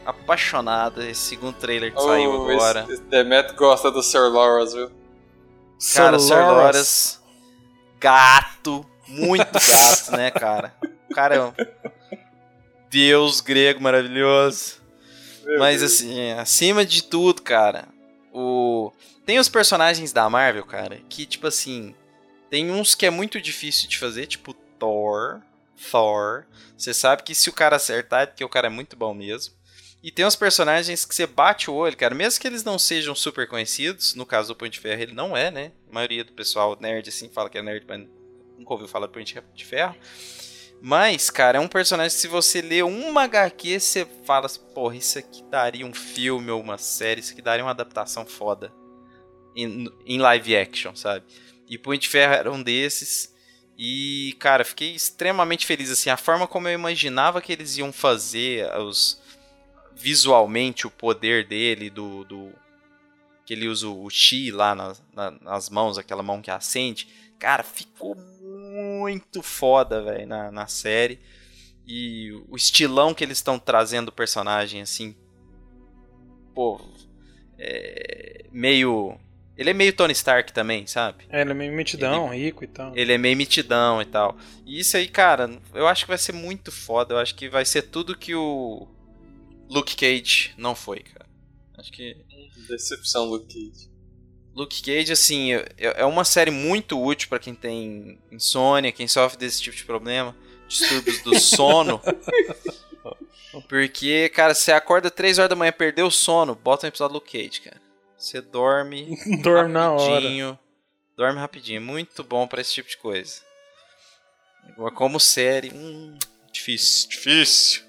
apaixonado. Esse segundo trailer que saiu Oh, agora. Esse, esse Demet gosta do Sir Lawrence, viu? Cara, Sir. Loras, gato, muito *laughs* gato, né, cara? O cara é um deus grego maravilhoso. Meu Mas Deus. assim, acima de tudo, cara, o tem os personagens da Marvel, cara, que tipo assim, tem uns que é muito difícil de fazer, tipo Thor, Thor. Você sabe que se o cara acertar, é porque o cara é muito bom mesmo. E tem uns personagens que você bate o olho, cara, mesmo que eles não sejam super conhecidos, no caso do Punho de Ferro ele não é, né? A maioria do pessoal nerd assim fala que é nerd, mas nunca ouviu falar do Punho de Ferro. Mas, cara, é um personagem que se você lê uma HQ, você fala assim, porra, isso aqui daria um filme ou uma série, isso aqui daria uma adaptação foda. Em, live action, sabe? E Punho de Ferro era um desses. E, cara, fiquei extremamente feliz, assim, a forma como eu imaginava que eles iam fazer os visualmente o poder dele, do, do que ele usa o chi lá nas, na- nas mãos, aquela mão que acende. Cara, ficou muito foda, velho, na, na série. E o estilão que eles estão trazendo do personagem, assim. Pô. É, meio. Ele é meio Tony Stark também, sabe? É, ele é meio mitidão, rico e tal. Ele é meio mitidão e tal. E isso aí, cara, eu acho que vai ser muito foda. Eu acho que vai ser tudo que o Luke Cage não foi, cara. Acho que Decepção, Luke Cage. Luke Cage, assim, é é uma série muito útil pra quem tem insônia, quem sofre desse tipo de problema, distúrbios do *laughs* sono. Porque, cara, você acorda 3 horas da manhã, perdeu o sono, bota um episódio do Luke Cage, cara. Você dorme *laughs* Dorme na hora. rapidinho. Dorme rapidinho. Muito bom pra esse tipo de coisa. Agora, como série, hum, difícil, difícil.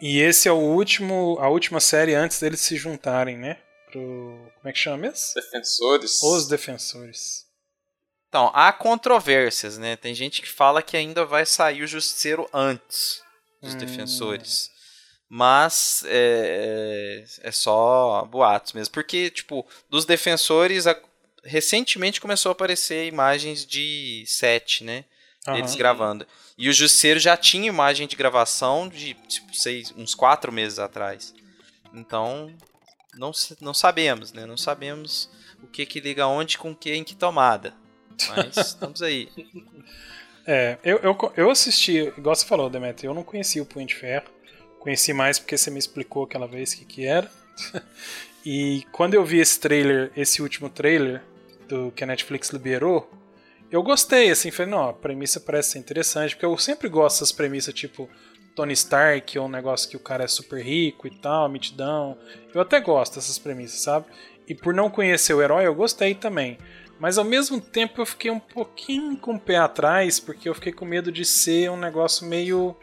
E esse é o último, a última série antes deles se juntarem, né? Pro. Como é que chama mesmo? Defensores. Os Defensores. Então, há controvérsias, né? Tem gente que fala que ainda vai sair o Justiceiro antes dos Hum. Defensores. Mas é, é só boatos mesmo. Porque, tipo, dos Defensores, a- recentemente começou a aparecer imagens de set, né? Deles Aham. gravando. E o Justiceiro já tinha imagem de gravação de, tipo, seis, uns quatro meses atrás. Então, não, não sabemos, né? Não sabemos o que que liga onde com o que em que tomada. Mas *laughs* estamos aí. É, eu, eu, eu assisti, igual você falou, Demetrio, eu não conhecia o Punho de Ferro. Conheci mais porque você me explicou aquela vez o que, que era. *laughs* e quando eu vi esse trailer, esse último trailer do que a Netflix liberou, eu gostei, assim, falei, não, a premissa parece ser interessante, porque eu sempre gosto dessas premissas tipo Tony Stark, ou um negócio que o cara é super rico e tal, mitidão. Eu até gosto dessas premissas, sabe? E por não conhecer o herói, eu gostei também. Mas ao mesmo tempo eu fiquei um pouquinho com o pé atrás, porque eu fiquei com medo de ser um negócio meio.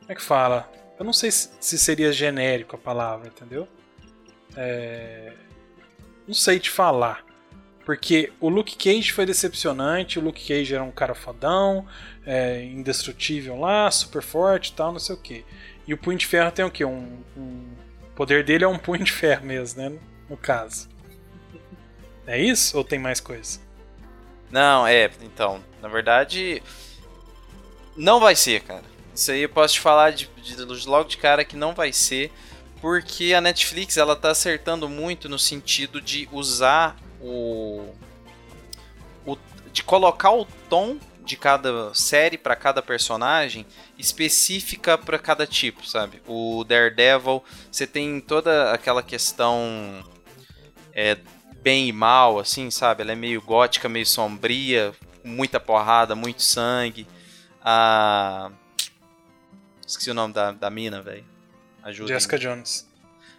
Como é que fala? Eu não sei se seria genérico a palavra, entendeu? É... Não sei te falar. Porque o Luke Cage foi decepcionante, o Luke Cage era um cara fodão, é, indestrutível lá, super forte e tal, não sei o que. E o Punho de Ferro tem o que? Um, um... O poder dele é um punho de ferro mesmo, né? No caso. É isso? Ou tem mais coisa? Não, é, então, na verdade. Não vai ser, cara. Isso aí eu posso te falar de, de, logo de cara que não vai ser. Porque a Netflix ela tá acertando muito no sentido de usar o, o de colocar o tom de cada série para cada personagem específica para cada tipo, sabe? O Daredevil, você tem toda aquela questão é, bem e mal, assim, sabe? Ela é meio gótica, meio sombria, muita porrada, muito sangue. A. Esqueci o nome da, da mina, velho. Jessica Jones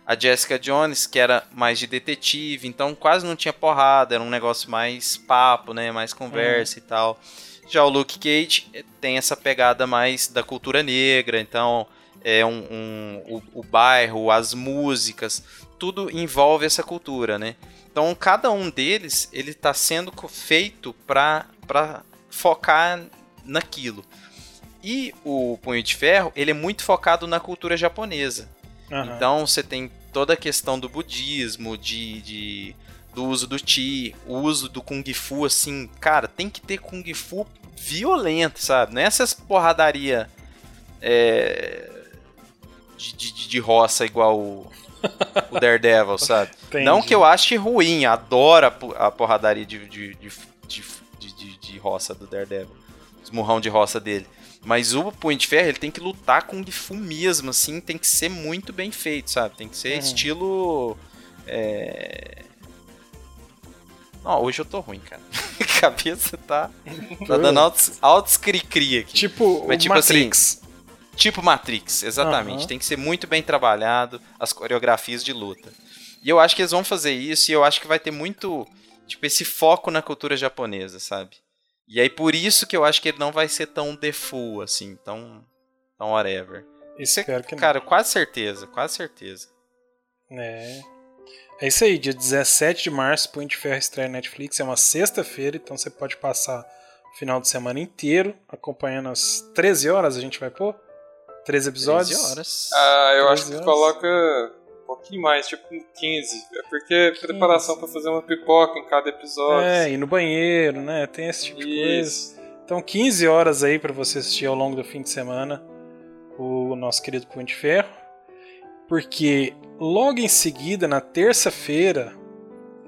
a Jessica Jones, que era mais de detetive, então quase não tinha porrada, era um negócio mais papo, né, mais conversa e tal. Já o Luke Cage eh, tem essa pegada mais da cultura negra, então é um, um o, o, bairro, as músicas, tudo envolve essa cultura, né? Então cada um deles ele está sendo feito para focar naquilo. E o Punho de Ferro ele é muito focado na cultura japonesa. Uhum. Então você tem toda a questão do budismo, de, de, do uso do chi, o uso do kung fu, assim, cara, tem que ter kung fu violento, sabe? Não é essas porradaria é, de, de, de, roça igual o, o Daredevil, *laughs* sabe? Entendi. Não que eu ache ruim, adoro a, a porradaria de, de, de, de, de roça do Daredevil, os murrão de roça dele. Mas o Punho de Ferro, ele tem que lutar com o Fu mesmo, assim, tem que ser muito bem feito, sabe? Tem que ser uhum. estilo. É... Não, hoje eu tô ruim, cara. *laughs* A cabeça tá, *laughs* tá dando altos, altos cri-cri aqui. Tipo Mas, tipo assim, Matrix. Assim, tipo Matrix, exatamente. Uhum. Tem que ser muito bem trabalhado as coreografias de luta. E eu acho que eles vão fazer isso e eu acho que vai ter muito, tipo, esse foco na cultura japonesa, sabe? E aí por isso que eu acho que ele não vai ser tão default, assim, tão, tão whatever. Espero que Cara, não. quase certeza, quase certeza. É. É isso aí, dia 17 de março, Punho de Ferro estreia na Netflix, é uma sexta-feira, então você pode passar o final de semana inteiro acompanhando às 13 horas, a gente vai pôr? 13 episódios? 13 horas. Ah, eu acho que horas. coloca pouquinho mais, tipo 15. É porque é preparação para fazer uma pipoca em cada episódio. É, ir no banheiro, né? Tem esse tipo Isso. de coisa. Então 15 horas aí para você assistir ao longo do fim de semana o nosso querido Punho de Ferro. Porque logo em seguida, na terça-feira,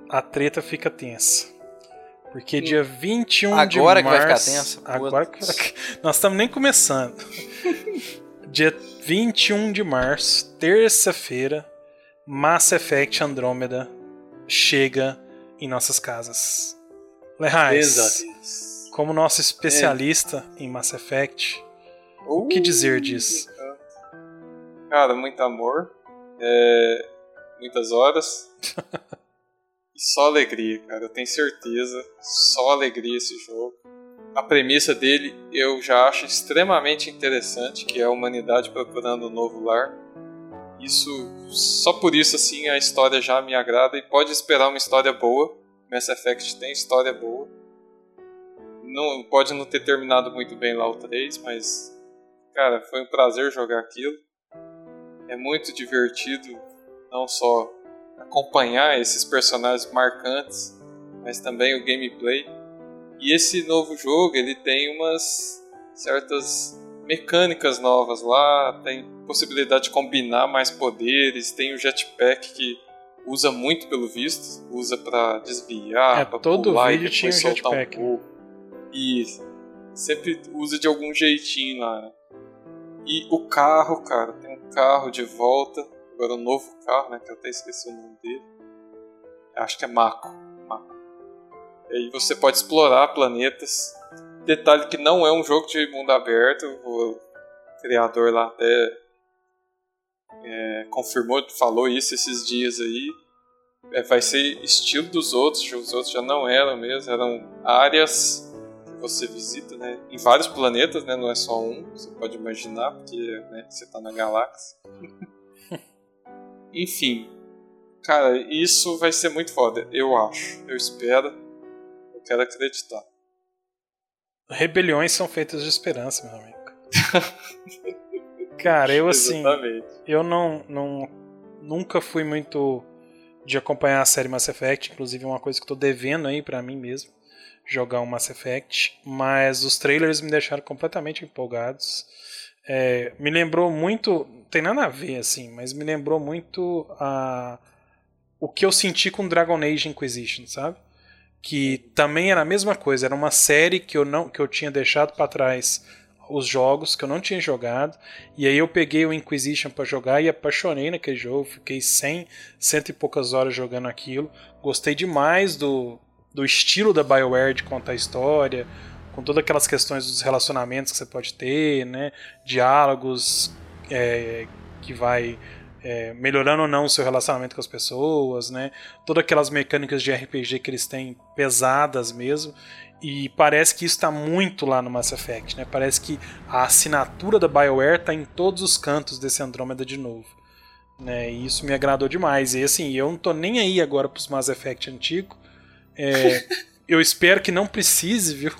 a treta fica tensa. Porque dia 21 agora de março. Agora que vai ficar tensa? Agora que... *laughs* Nós estamos nem começando. *laughs* dia 21 de março, terça-feira, Mass Effect Andromeda chega em nossas casas. Lehais, como nosso especialista é. em Mass Effect, uh, o que dizer disso? Cara, muito amor, é, muitas horas *laughs* e só alegria, cara. Eu tenho certeza, só alegria esse jogo. A premissa dele eu já acho extremamente interessante, que é a humanidade procurando um novo lar isso, só por isso assim a história já me agrada e pode esperar uma história boa. Mass Effect tem história boa. Não pode não ter terminado muito bem lá o 3, mas cara, foi um prazer jogar aquilo. É muito divertido não só acompanhar esses personagens marcantes, mas também o gameplay. E esse novo jogo, ele tem umas certas mecânicas novas lá, tem possibilidade de combinar mais poderes, tem o jetpack que usa muito pelo visto, usa para desviar, é, todo pular vídeo e tinha um jetpack. Um Isso. Sempre usa de algum jeitinho lá. Né? E o carro, cara, tem um carro de volta. agora um novo carro, né? Que eu até esqueci o nome dele. Acho que é Mako. Mako. E aí você pode explorar planetas. Detalhe que não é um jogo de mundo aberto. O criador lá até é, confirmou, falou isso esses dias aí. É, vai ser estilo dos outros, os outros já não eram mesmo, eram áreas que você visita, né? Em vários planetas, né? Não é só um, você pode imaginar, porque né, você está na galáxia. *laughs* Enfim, cara, isso vai ser muito foda, eu acho, eu espero, eu quero acreditar. Rebeliões são feitas de esperança, meu amigo. *laughs* Cara, eu assim, Exatamente. eu não, não nunca fui muito de acompanhar a série Mass Effect, inclusive é uma coisa que eu tô devendo aí para mim mesmo, jogar um Mass Effect, mas os trailers me deixaram completamente empolgados. É, me lembrou muito, tem nada a ver assim, mas me lembrou muito a o que eu senti com Dragon Age Inquisition, sabe? Que também era a mesma coisa, era uma série que eu não que eu tinha deixado para trás os jogos que eu não tinha jogado. E aí eu peguei o Inquisition para jogar e apaixonei naquele jogo. Fiquei 100, cento e poucas horas jogando aquilo. Gostei demais do, do estilo da BioWare de contar a história, com todas aquelas questões dos relacionamentos que você pode ter, né? Diálogos é, que vai é, melhorando ou não o seu relacionamento com as pessoas, né? Todas aquelas mecânicas de RPG que eles têm pesadas mesmo. E parece que isso está muito lá no Mass Effect, né? Parece que a assinatura da BioWare está em todos os cantos desse Andrômeda de novo. Né? E isso me agradou demais. E assim, eu não tô nem aí agora pros Mass Effect antigo. É, *laughs* eu espero que não precise, viu?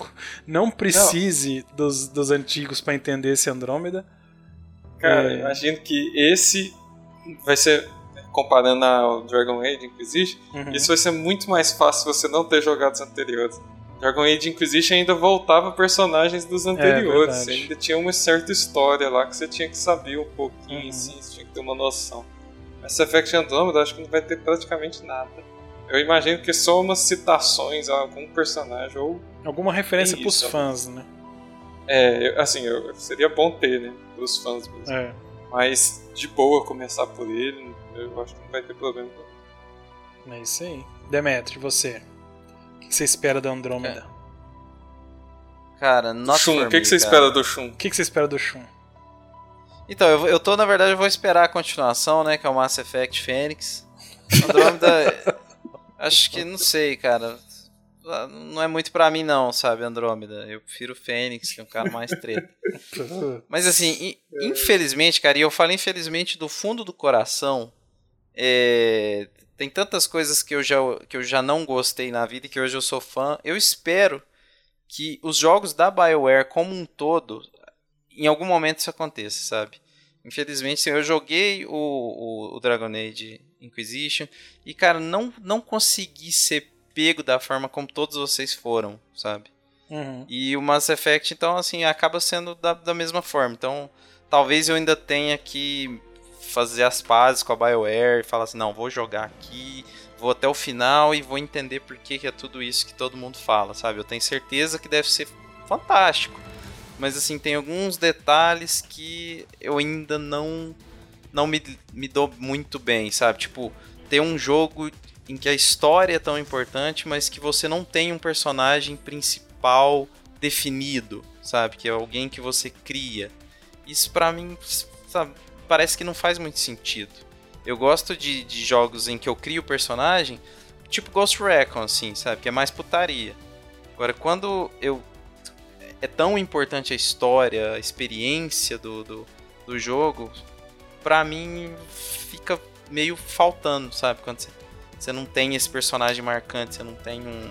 Não precise não. Dos, dos antigos para entender esse Andrômeda. Cara, é... imagino que esse vai ser comparando ao Dragon Age Inquisition, uhum. isso vai ser muito mais fácil se você não ter jogado os anteriores. Dragon Age Inquisition ainda voltava personagens dos anteriores. É, ainda tinha uma certa história lá que você tinha que saber um pouquinho, uhum. assim, você tinha que ter uma noção. Mass Effect Andromeda acho que não vai ter praticamente nada. Eu imagino que só umas citações a algum personagem ou. Alguma referência pros fãs, né? É, assim, eu, seria bom ter, né? Pros fãs mesmo. É. Mas de boa começar por ele, eu acho que não vai ter problema. É isso aí. Demetri, você? Que você espera do Andrômeda? É. Cara, not Shun, o que, que você espera do Shun? O que, que você espera do Shun? Então, eu, eu tô, na verdade, eu vou esperar a continuação, né? Que é o Mass Effect Fênix. Andrômeda. *laughs* acho que não sei, cara. Não é muito pra mim, não, sabe, Andrômeda. Eu prefiro Fênix, que é um cara mais treta. *laughs* Mas assim, infelizmente, cara, e eu falo infelizmente do fundo do coração. É, tem tantas coisas que eu, já, que eu já não gostei na vida e que hoje eu sou fã. Eu espero que os jogos da BioWare como um todo, em algum momento isso aconteça, sabe? Infelizmente, sim, eu joguei o, o, o, Dragon Age Inquisition e, cara, não, não consegui ser pego da forma como todos vocês foram, sabe? Uhum. E o Mass Effect, então, assim, acaba sendo da, da mesma forma. Então, talvez eu ainda tenha que fazer as pazes com a BioWare e falar assim, não, vou jogar aqui, vou até o final e vou entender por que, é tudo isso que todo mundo fala, sabe? Eu tenho certeza que deve ser fantástico. Mas assim, tem alguns detalhes que eu ainda não não me, me dou muito bem, sabe? Tipo, ter um jogo em que a história é tão importante, mas que você não tem um personagem principal definido, sabe? Que é alguém que você cria. Isso para mim, sabe, parece que não faz muito sentido. Eu gosto de, de jogos em que eu crio personagem, tipo Ghost Recon, assim, sabe? Que é mais putaria. Agora, quando eu. É tão importante a história, a experiência do, do, do jogo, pra mim fica meio faltando, sabe? Quando você, você não tem esse personagem marcante, você não tem um.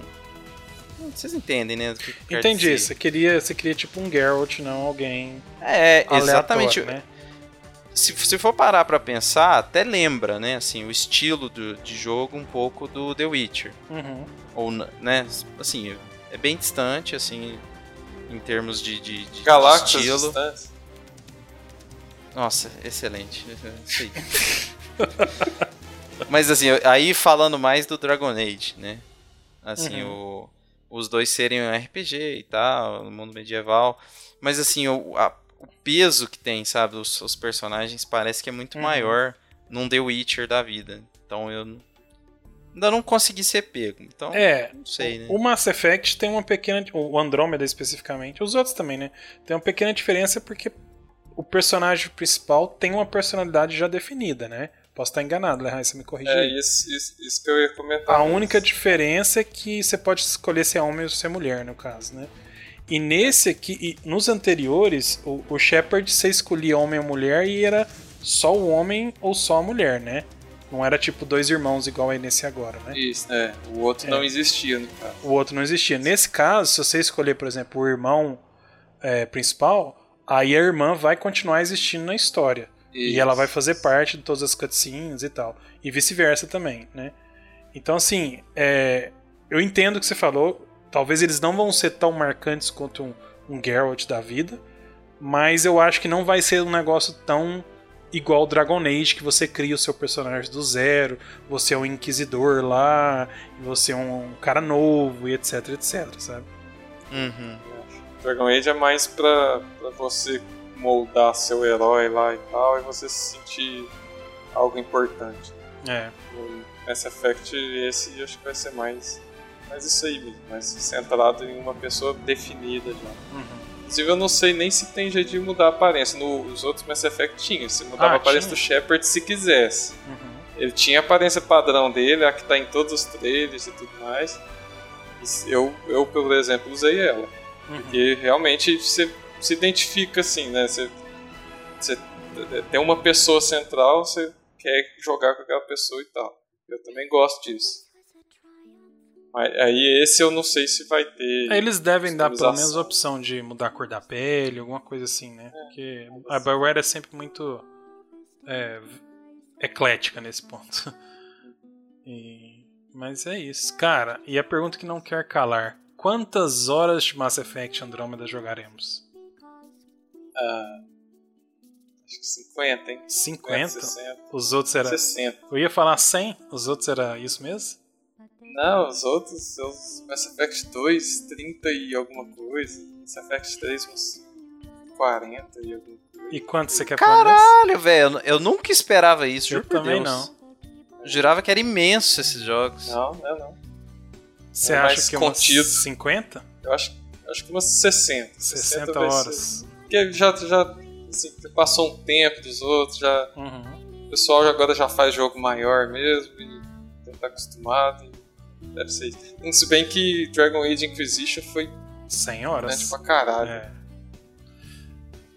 Vocês entendem, né? Entendi. Você queria, você queria tipo um Geralt, não alguém. É, exatamente. Né? Se, se for parar para pensar, até lembra, né, assim, o estilo do, de jogo um pouco do The Witcher. Uhum. Ou, né, assim, é bem distante, assim, em termos de, de, de, de estilo. Distantes. Nossa, excelente. *laughs* Mas assim, aí falando mais do Dragon Age, né? Assim, uhum. o, os dois serem um RPG e tal, no mundo medieval. Mas assim, o, a, o peso que tem, sabe, os, os personagens parece que é muito uhum. maior num The Witcher da vida. Então eu ainda não consegui ser pego. Então, É, não sei, né? o Mass Effect tem uma pequena. O Andromeda especificamente, os outros também, né? Tem uma pequena diferença porque o personagem principal tem uma personalidade já definida, né? Posso estar enganado, Lehigh, você me corrigir. É isso, isso, isso que eu ia comentar. A única diferença é que você pode escolher se é homem ou se é mulher, no caso, né? E nesse aqui, e nos anteriores, o, o Shepard você escolhia homem ou mulher e era só o homem ou só a mulher, né? Não era tipo dois irmãos igual é nesse agora, né? Isso, é. O outro É. não existia, no caso. O outro não existia. Nesse caso, se você escolher, por exemplo, o irmão é, principal, aí a irmã vai continuar existindo na história. E Isso. ela vai fazer parte de todas as cutscenes e tal. E vice-versa também, né? Então, assim, é, eu entendo o que você falou. Talvez eles não vão ser tão marcantes quanto um, um Geralt da vida. Mas eu acho que não vai ser um negócio tão igual Dragon Age, que você cria o seu personagem do zero, você é um inquisidor lá, você é um, cara novo e etc, etc, sabe? Uhum. Dragon Age é mais pra, pra você moldar seu herói lá e tal, e você se sentir algo importante. É. No Mass Effect, esse acho que vai ser mais, mais isso aí mesmo, mais centrado em uma pessoa definida já. Uhum. Inclusive, eu não sei nem se tem jeito de mudar a aparência. Nos outros Mass Effect tinha. Você mudava Ah, a aparência tinha? do Shepard se quisesse. Uhum. Ele tinha a aparência padrão dele, a que tá em todos os trailers e tudo mais. E Eu, eu por exemplo, usei ela. Uhum. Porque realmente você se identifica assim, né? Você, você tem uma pessoa central, você quer jogar com aquela pessoa e tal. Eu também gosto disso. Aí esse eu não sei se vai ter. É, Eles devem dar pelo menos a opção de mudar a cor da pele, alguma coisa assim, né? Porque a BioWare é sempre muito é, eclética nesse ponto. *laughs* E- mas é isso. Cara, e a pergunta que não quer calar: quantas horas de Mass Effect Andromeda jogaremos? Acho que 50, hein? 50? 60. Os outros era. 60. Eu ia falar 100, os outros era isso mesmo? Não, os outros, os Mass Effect 2, 30 e alguma coisa. Mass Effect 3, uns 40 e alguma coisa. E quanto você quer? Caralho, velho, eu- nunca esperava isso, Eu juro por também Deus. não. Eu jurava que era imenso esses jogos. Não, não, não. Você É acha que é umas contido. 50? Eu acho, acho que umas 60. 60 vai ser. horas. Porque já, já assim, passou um tempo dos outros, já, Uhum. o pessoal agora já faz jogo maior mesmo e já tá acostumado. E deve ser isso. Se bem que Dragon Age Inquisition foi 100 né, horas. pra caralho. É.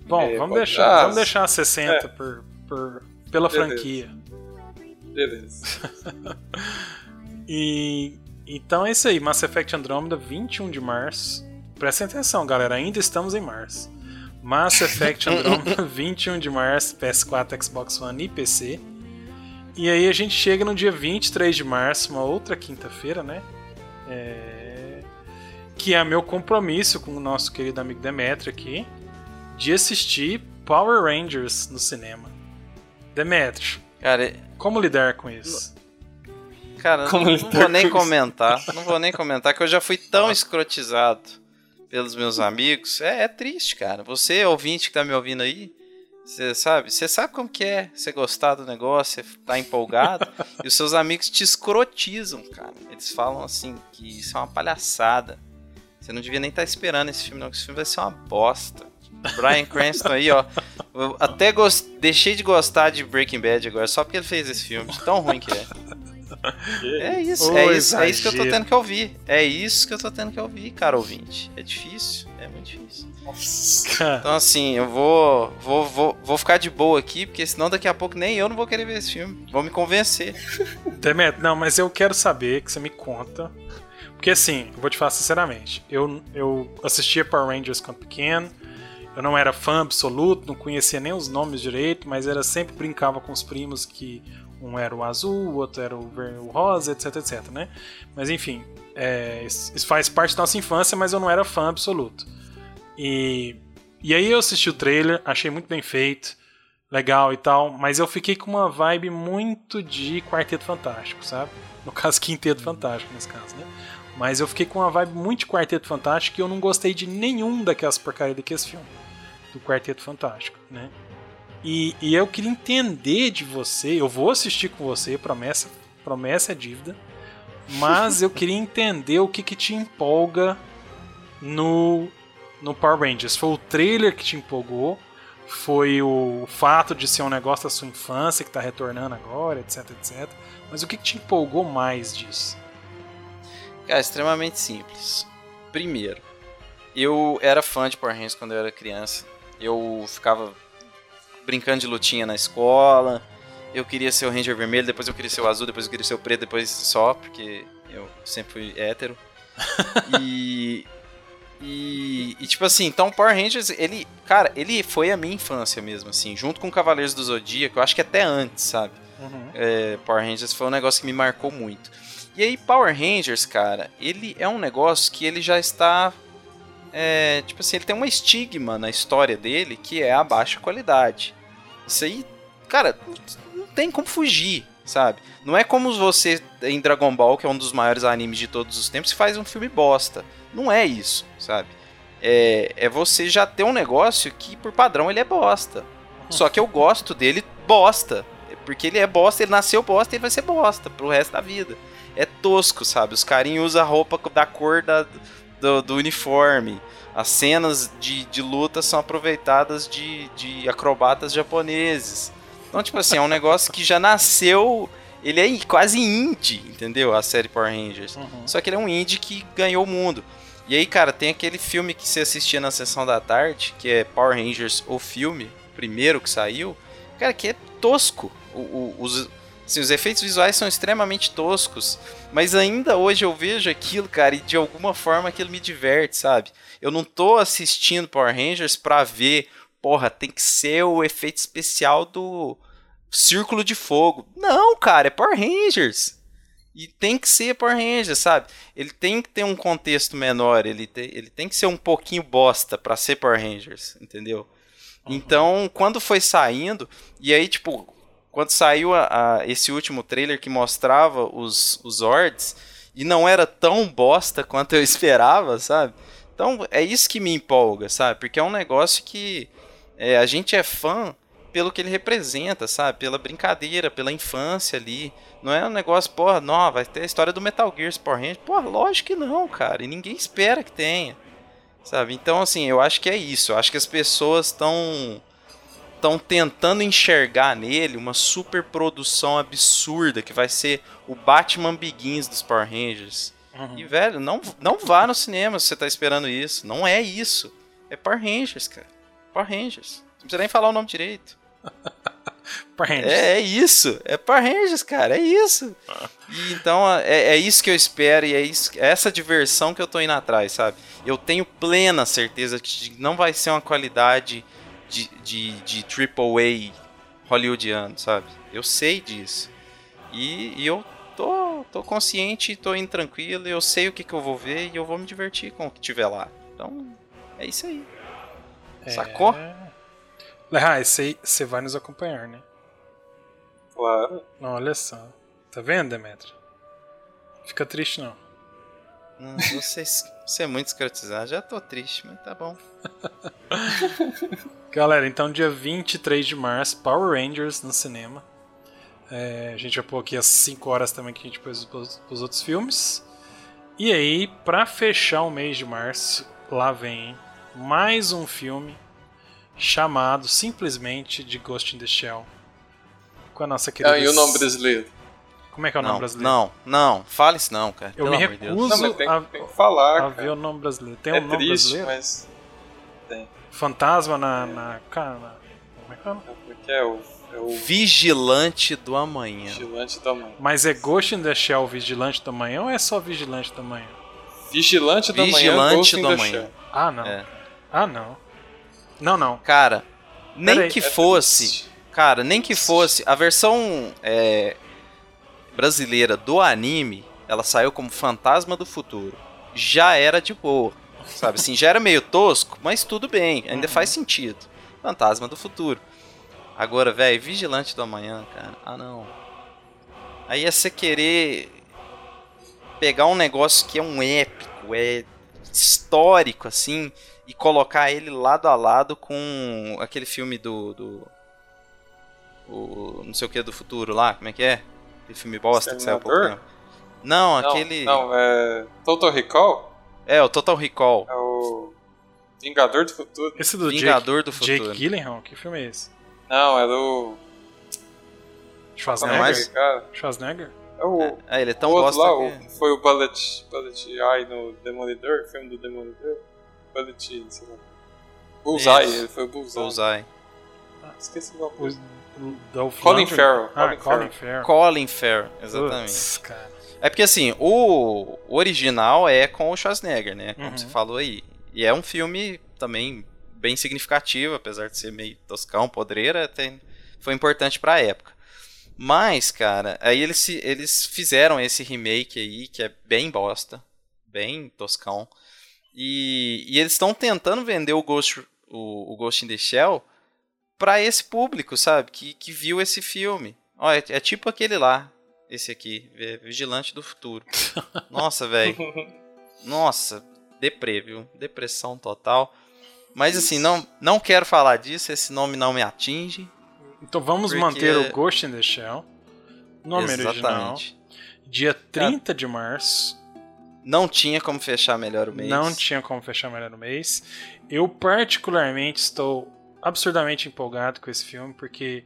Bom, É, vamos, deixar, ah, vamos deixar 60 é. por, por, pela Beleza. franquia. Beleza. *laughs* E então é isso aí, Mass Effect Andromeda, 21 de março. Prestem atenção, galera, ainda estamos em março. Mass Effect *laughs* Andromeda, 21 de março, PS4, Xbox One e PC. E aí a gente chega no dia 23 de março, uma outra quinta-feira, né? É, Que é meu compromisso com o nosso querido amigo Demetrio aqui, de assistir Power Rangers no cinema. Demetrio, Cara, como lidar com isso? cara Como não lidar vou nem com isso? comentar. Não vou nem *laughs* comentar, que eu já fui tão escrotizado pelos meus amigos. É, é triste, cara. Você, ouvinte que tá me ouvindo aí, você sabe, você sabe como que é você gostar do negócio, você tá empolgado, *laughs* e os seus amigos te escrotizam, cara. Eles falam assim, que isso é uma palhaçada. Você não devia nem estar esperando esse filme, não, que esse filme vai ser uma bosta. Brian Cranston aí, ó. Eu até deixei de gostar de Breaking Bad agora, só porque ele fez esse filme. de Tão ruim que é. É isso, é isso, é isso que eu tô tendo que ouvir. É isso que eu tô tendo que ouvir, cara ouvinte. É difícil, é muito difícil. Então assim, eu vou, vou, vou, vou ficar de boa aqui, porque senão daqui a pouco nem eu não vou querer ver esse filme. Vou me convencer. *laughs* Demet, não, mas eu quero saber que você me conta. Porque assim, eu vou te falar sinceramente, eu, eu assistia Power Rangers quando pequeno, eu não era fã absoluto, não conhecia nem os nomes direito, mas era sempre brincava com os primos que um era o azul, o outro era o, o rosa, etc, etc, né? Mas enfim, é, isso isso faz parte da nossa infância, mas eu não era fã absoluto. E, e aí eu assisti o trailer, achei muito bem feito, legal e tal, mas eu fiquei com uma vibe muito de Quarteto Fantástico, sabe? No caso, Quinteto Fantástico, nesse caso, né? Mas eu fiquei com uma vibe muito de Quarteto Fantástico e eu não gostei de nenhum daquelas porcarias daqueles filmes do Quarteto Fantástico, né? E, e eu queria entender de você, eu vou assistir com você, promessa, promessa é dívida, mas eu *laughs* queria entender o que, que te empolga no, no Power Rangers. Foi o trailer que te empolgou? Foi o fato de ser um negócio da sua infância que está retornando agora, etc, etc. Mas o que, que te empolgou mais disso? É extremamente simples. Primeiro, eu era fã de Power Rangers quando eu era criança. Eu ficava brincando de lutinha na escola. Eu queria ser o Ranger vermelho, depois eu queria ser o azul, depois eu queria ser o preto, depois só, porque eu sempre fui hétero. *laughs* e, e, e, tipo assim, então Power Rangers, ele, cara, ele foi a minha infância mesmo, assim, junto com Cavaleiros do Zodíaco, eu acho que até antes, sabe? Uhum. É, Power Rangers foi um negócio que me marcou muito. E aí, Power Rangers, cara, ele é um negócio que ele já está. É, tipo assim, ele tem uma estigma na história dele que é a baixa qualidade. Isso aí, cara, não tem como fugir, sabe? Não é como você em Dragon Ball, que é um dos maiores animes de todos os tempos, faz um filme bosta. Não é isso, sabe? É, é você já ter um negócio que, por padrão, ele é bosta. Só que eu gosto dele bosta. Porque ele é bosta, ele nasceu bosta e ele vai ser bosta pro resto da vida. É tosco, sabe? Os carinhos usam roupa da cor da, do, do uniforme. As cenas de, de luta são aproveitadas de, de acrobatas japoneses. Então, tipo assim, é um negócio que já nasceu. Ele é quase indie, entendeu? A série Power Rangers. Uhum. Só que ele é um indie que ganhou o mundo. E aí, cara, tem aquele filme que você assistia na sessão da tarde, que é Power Rangers, o filme, primeiro que saiu. Cara, que é tosco. O, o, os, assim, os efeitos visuais são extremamente toscos. Mas ainda hoje eu vejo aquilo, cara, e de alguma forma aquilo me diverte, sabe? Eu não tô assistindo Power Rangers pra ver, porra, tem que ser o efeito especial do Círculo de Fogo. Não, cara, é Power Rangers. E tem que ser Power Rangers, sabe? Ele tem que ter um contexto menor, ele, te, ele tem que ser um pouquinho bosta para ser Power Rangers, entendeu? Então, quando foi saindo, e aí, tipo, quando saiu a, a, esse último trailer que mostrava os, os Zords, e não era tão bosta quanto eu *laughs* esperava, sabe? Então é isso que me empolga, sabe? Porque é um negócio que é, a gente é fã pelo que ele representa, sabe? Pela brincadeira, pela infância ali. Não é um negócio, porra, não, vai ter a história do Metal Gear Power Rangers. Porra, lógico que não, cara. E ninguém espera que tenha. Sabe? Então, assim, eu acho que é isso. Eu acho que as pessoas estão estão tentando enxergar nele uma super produção absurda que vai ser o Batman Begins dos Power Rangers. Uhum. E, velho, não, não vá no cinema se você tá esperando isso. Não é isso. É Power Rangers, cara. Power Rangers. Não precisa nem falar o nome direito. *laughs* Power Rangers. É, é, isso. É Power Rangers, cara. É isso. Ah. E, então, é, é isso que eu espero e é, isso, é essa diversão que eu tô indo atrás, sabe? Eu tenho plena certeza que não vai ser uma qualidade de, de, de AAA hollywoodiano, sabe? Eu sei disso. E, e, eu tô, tô consciente, tô indo tranquilo, eu sei o que, que eu vou ver e eu vou me divertir com o que tiver lá. Então, é isso aí. É... Sacou? Ah, você vai nos acompanhar, né? Claro. Olha só. Tá vendo, Demetrio? Fica triste não. Hum, você, você é muito escrotizado. Já tô triste, mas tá bom. *laughs* Galera, então dia 23 de março, Power Rangers no cinema. É, a gente vai pôr aqui as 5 horas também que a gente pôs os outros filmes. E aí, pra fechar o mês de março, lá vem mais um filme chamado simplesmente de Ghost in the Shell. Com a nossa querida. Ah, e o nome brasileiro? Como é que é o não, nome brasileiro? Não, não, fale isso não, cara. Eu Pelo me recuso não, tem, a, tem que falar, a ver o nome brasileiro. Tem é um nome triste, brasileiro? Mas tem. Fantasma na. na, na como é que é? Como é, é o, é o. Vigilante do Amanhã. Vigilante do Amanhã. Mas é Ghost in the Shell Vigilante do Amanhã ou é só Vigilante do Amanhã? Vigilante do Vigilante Amanhã, Ghost do Amanhã. Shell. Ah, não. É. Ah, não. Não, não. Cara, nem Peraí. que É fosse. Cara, nem que fosse. A versão é, brasileira do anime, ela saiu como Fantasma do Futuro. Já era de boa. Sabe assim, já era meio tosco, mas tudo bem, ainda Uhum. faz sentido. Fantasma do Futuro. Agora, velho, Vigilante do Amanhã, cara. Ah, não. Aí é você querer pegar um negócio que é um épico, é histórico, assim, e colocar ele lado a lado com aquele filme do. do o não sei o que do futuro lá, como é que é? Aquele filme bosta que saiu há pouco tempo. Não, Não, aquele. Não, é. Total Recall? É, o Total Recall. É o. Vingador do Futuro? Esse do Vingador Jake, do Futuro. Jake Gyllenhaal, que filme é esse? Não, é do. Schwarzenegger? Aquele cara? Schwarzenegger? É o. É, ele é tão bosta lá, que... o, foi o Bullet, Bullet Eye no Demolidor, filme do Demolidor. Bullet, sei lá. Bullseye, Isso. ele foi o Bullseye. Bullseye. Ah, esqueci o nome. O Dolph Colin? Farrell, Ah, Colin Colin Farrell. Colin Farrell, exatamente. É porque assim, o original é com o Schwarzenegger, né? Como Uhum. você falou aí. E é um filme também bem significativo, apesar de ser meio toscão, podreira, tem, foi importante pra época. Mas, cara, aí eles, se- eles fizeram esse remake aí, que é bem bosta, bem toscão. E, e eles estão tentando vender o Ghost, o, o Ghost in the Shell pra esse público, sabe? Que, que viu esse filme. Ó, é, é tipo aquele lá, esse aqui, Vi- Vigilante do Futuro. *laughs* Nossa, velho. Nossa, deprê, viu? Depressão total. Mas assim, não, não quero falar disso, esse nome não me atinge. Então vamos Porque- manter o Ghost in the Shell. Nome original. Exatamente. Dia 30 de março. Não tinha como fechar melhor o mês. Não tinha como fechar melhor no mês. Eu, particularmente, estou absurdamente empolgado com esse filme, porque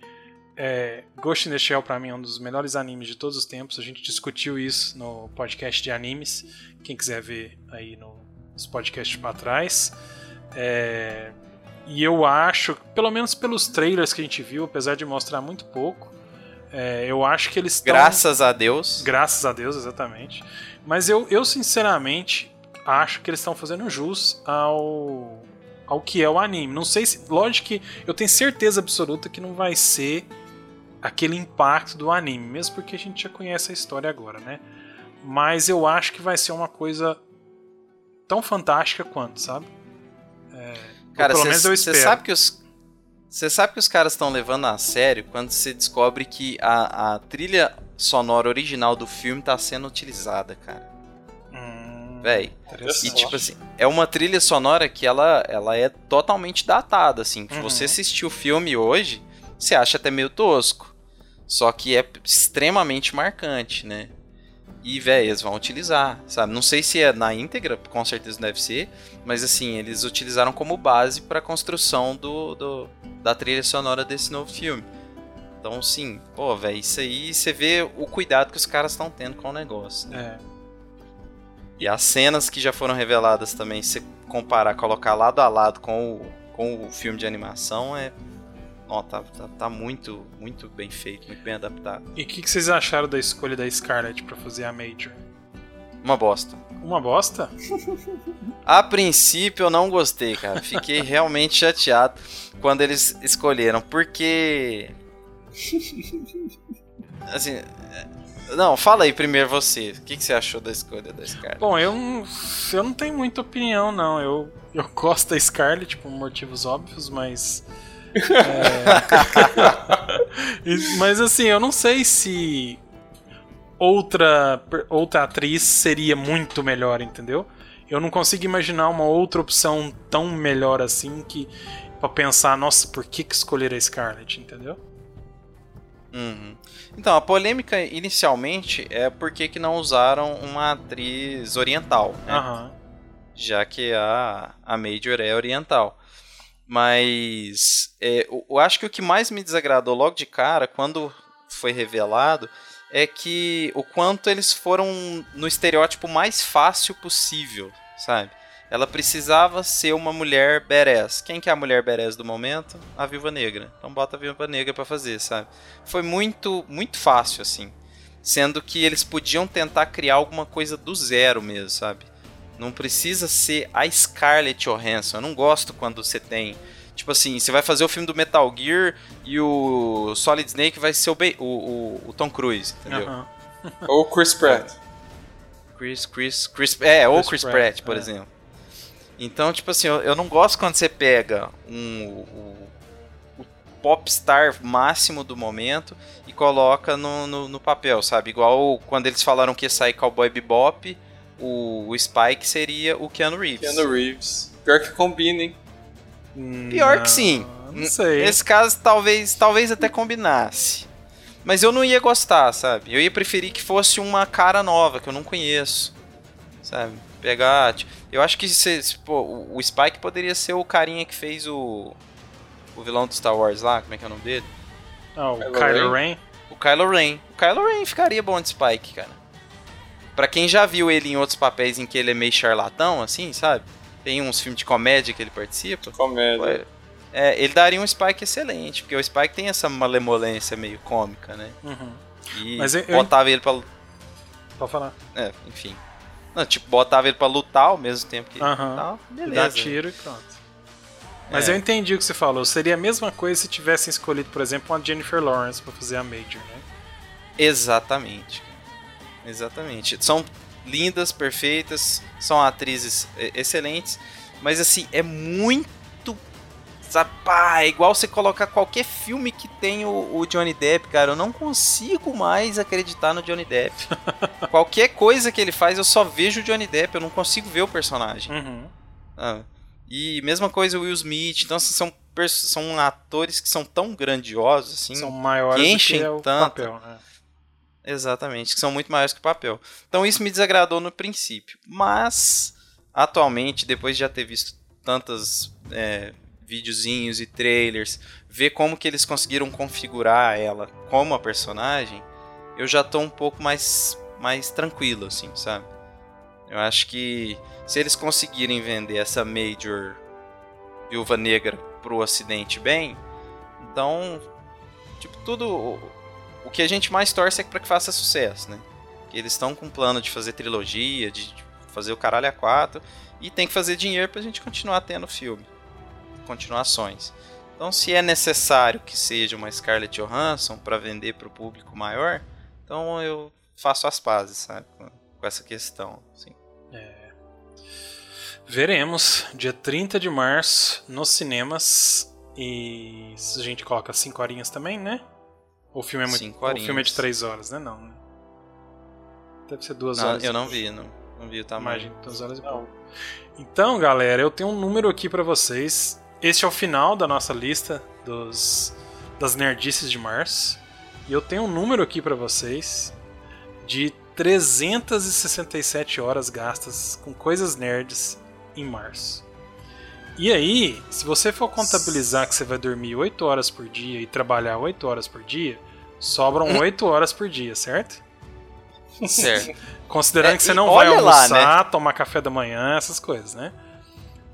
é, Ghost in the Shell, pra mim, é um dos melhores animes de todos os tempos. A gente discutiu isso no podcast de animes. Quem quiser ver aí no, nos podcasts pra trás. É, e eu acho, pelo menos pelos trailers que a gente viu, apesar de mostrar muito pouco, é, eu acho que eles estão. Graças a Deus. Graças a Deus, exatamente. Mas eu, eu sinceramente acho que eles estão fazendo jus ao ao que é o anime. Não sei se, lógico que eu tenho certeza absoluta que não vai ser aquele impacto do anime, mesmo porque a gente já conhece a história agora, né? Mas eu acho que vai ser uma coisa tão fantástica quanto, sabe? É, Cara, você sabe que os. Você sabe que os caras estão levando a sério quando você descobre que a, a trilha sonora original do filme tá sendo utilizada, cara. Véi. E tipo assim, é uma trilha sonora que ela, ela é totalmente datada, assim. Se Uhum. você assistir o filme hoje, você acha até meio tosco. Só que é extremamente marcante, né? E, véi, eles vão utilizar, sabe? Não sei se é na íntegra, com certeza deve ser, mas assim, eles utilizaram como base para a construção do, do- da trilha sonora desse novo filme. Então, sim, pô, velho, isso aí você vê o cuidado que os caras estão tendo com o negócio. né? É. E as cenas que já foram reveladas também, se comparar, colocar lado a lado com o, com o filme de animação, é. Ó, tá, tá, tá muito, muito bem feito, muito bem adaptado. E o que, que vocês acharam da escolha da Scarlett pra fazer a Major? Uma bosta. Uma bosta? A princípio eu não gostei, cara. Fiquei *laughs* realmente chateado quando eles escolheram, porque. Assim. Não, fala aí primeiro você. O que, que você achou da escolha da Scarlett? Bom, eu não, eu não tenho muita opinião, não. Eu, eu *laughs* gosto da Scarlett por motivos óbvios, mas. é, *laughs* mas assim, eu não sei se outra, outra atriz seria muito melhor, entendeu? Eu não consigo imaginar uma outra opção tão melhor assim que. Pra pensar, nossa, por que, que escolher a Scarlett, entendeu? Uhum. Então, a polêmica inicialmente é porque que não usaram uma atriz oriental, né? Aham. já que a, a Major é oriental. Mas é, eu, eu acho que o que mais me desagradou logo de cara, quando foi revelado, é que o quanto eles foram no estereótipo mais fácil possível, sabe? Ela precisava ser uma mulher badass. Quem que é a mulher badass do momento? A Viúva Negra. Então bota a Viúva Negra pra fazer, sabe? Foi muito, muito fácil, assim. Sendo que eles podiam tentar criar alguma coisa do zero mesmo, sabe? Não precisa ser a Scarlett Johansson. Eu não gosto quando você tem. Tipo assim, você vai fazer o filme do Metal Gear e o Solid Snake vai ser o, Ba- o, o- o Tom Cruise, entendeu? aham. Ou Chris Pratt. Chris, Chris, Chris. É, ou Chris Chris Pratt, Pratt, por é. exemplo. Então, tipo assim, eu, eu não gosto quando você pega um, o, o popstar máximo do momento e coloca no, no, no papel, sabe? Igual quando eles falaram que ia sair Cowboy Bebop, o, o Spike seria o Keanu Reeves. Keanu Reeves. Pior que combina, hein? Pior Não, que sim. não sei. Nesse caso, talvez, talvez até combinasse. Mas eu não ia gostar, sabe? Eu ia preferir que fosse uma cara nova, que eu não conheço. Sabe? Pegar. tipo, Eu acho que se, se, pô, o Spike poderia ser o carinha que fez o. O vilão do Star Wars lá, como é que é o nome dele? Ah, o Kylo Kylo Ren. O Kylo Ren. O Kylo Ren ficaria bom de Spike, cara. Pra quem já viu ele em outros papéis em que ele é meio charlatão, assim, sabe? Tem uns filmes de comédia que ele participa. Comédia. É, ele daria um Spike excelente, porque o Spike tem essa malemolência meio cômica, né? Uhum. E Mas eu- eu- botava ele pra. Pode falar. É, enfim. Não, tipo, botava ele pra lutar ao mesmo tempo que Aham. tal. Dá Beleza. tiro e pronto. Mas É. eu entendi o que você falou. Seria a mesma coisa se tivessem escolhido, por exemplo, uma Jennifer Lawrence pra fazer a Major, né? Exatamente. Exatamente. São lindas, perfeitas, são atrizes excelentes, mas assim, é muito. Sabe, pá, é igual você colocar qualquer filme que tem o, o Johnny Depp, cara. Eu não consigo mais acreditar no Johnny Depp. *laughs* qualquer coisa que ele faz, eu só vejo o Johnny Depp, eu não consigo ver o personagem. Uhum. Ah, e mesma coisa o Will Smith. Então, assim, são, são atores que são tão grandiosos, assim. São maiores que do enchem que é o tanto. papel, né? Exatamente, que são muito maiores que o papel. Então isso me desagradou no princípio. Mas, atualmente, depois de já ter visto tantos videozinhos e trailers, ver como que eles conseguiram configurar ela como a personagem, eu já tô um pouco mais, mais tranquilo, assim, sabe? Eu acho que se eles conseguirem vender essa Major Viúva Negra pro ocidente bem, então, tipo, tudo... O que a gente mais torce é para que faça sucesso, né? Que eles estão com um plano de fazer trilogia, de fazer o caralho a quatro, e tem que fazer dinheiro pra gente continuar tendo filme, continuações. Então, se é necessário que seja uma Scarlett Johansson para vender para o público maior, então eu faço as pazes, sabe, com, essa questão. Assim. Veremos, dia 30 de março, nos cinemas. E a gente coloca 5 horinhas também, né? O filme é muito. Cinco O filme é de horinhas. 3 horas, né? Não. né? Deve ser 2 Não, horas. eu não vi, não, não vi o tamanho. Imagina, 2 horas e pouco. Então, galera, eu tenho um número aqui pra vocês. Este é o final da nossa lista dos das nerdices de março. E eu tenho um número aqui pra vocês de 367 horas gastas com coisas nerds em março. E aí, se você for contabilizar que você vai dormir 8 horas por dia e trabalhar 8 horas por dia, sobram 8 horas por dia, certo? Certo. *laughs* Considerando É, que você não vai olha lá, almoçar, tomar café da manhã, essas coisas, né?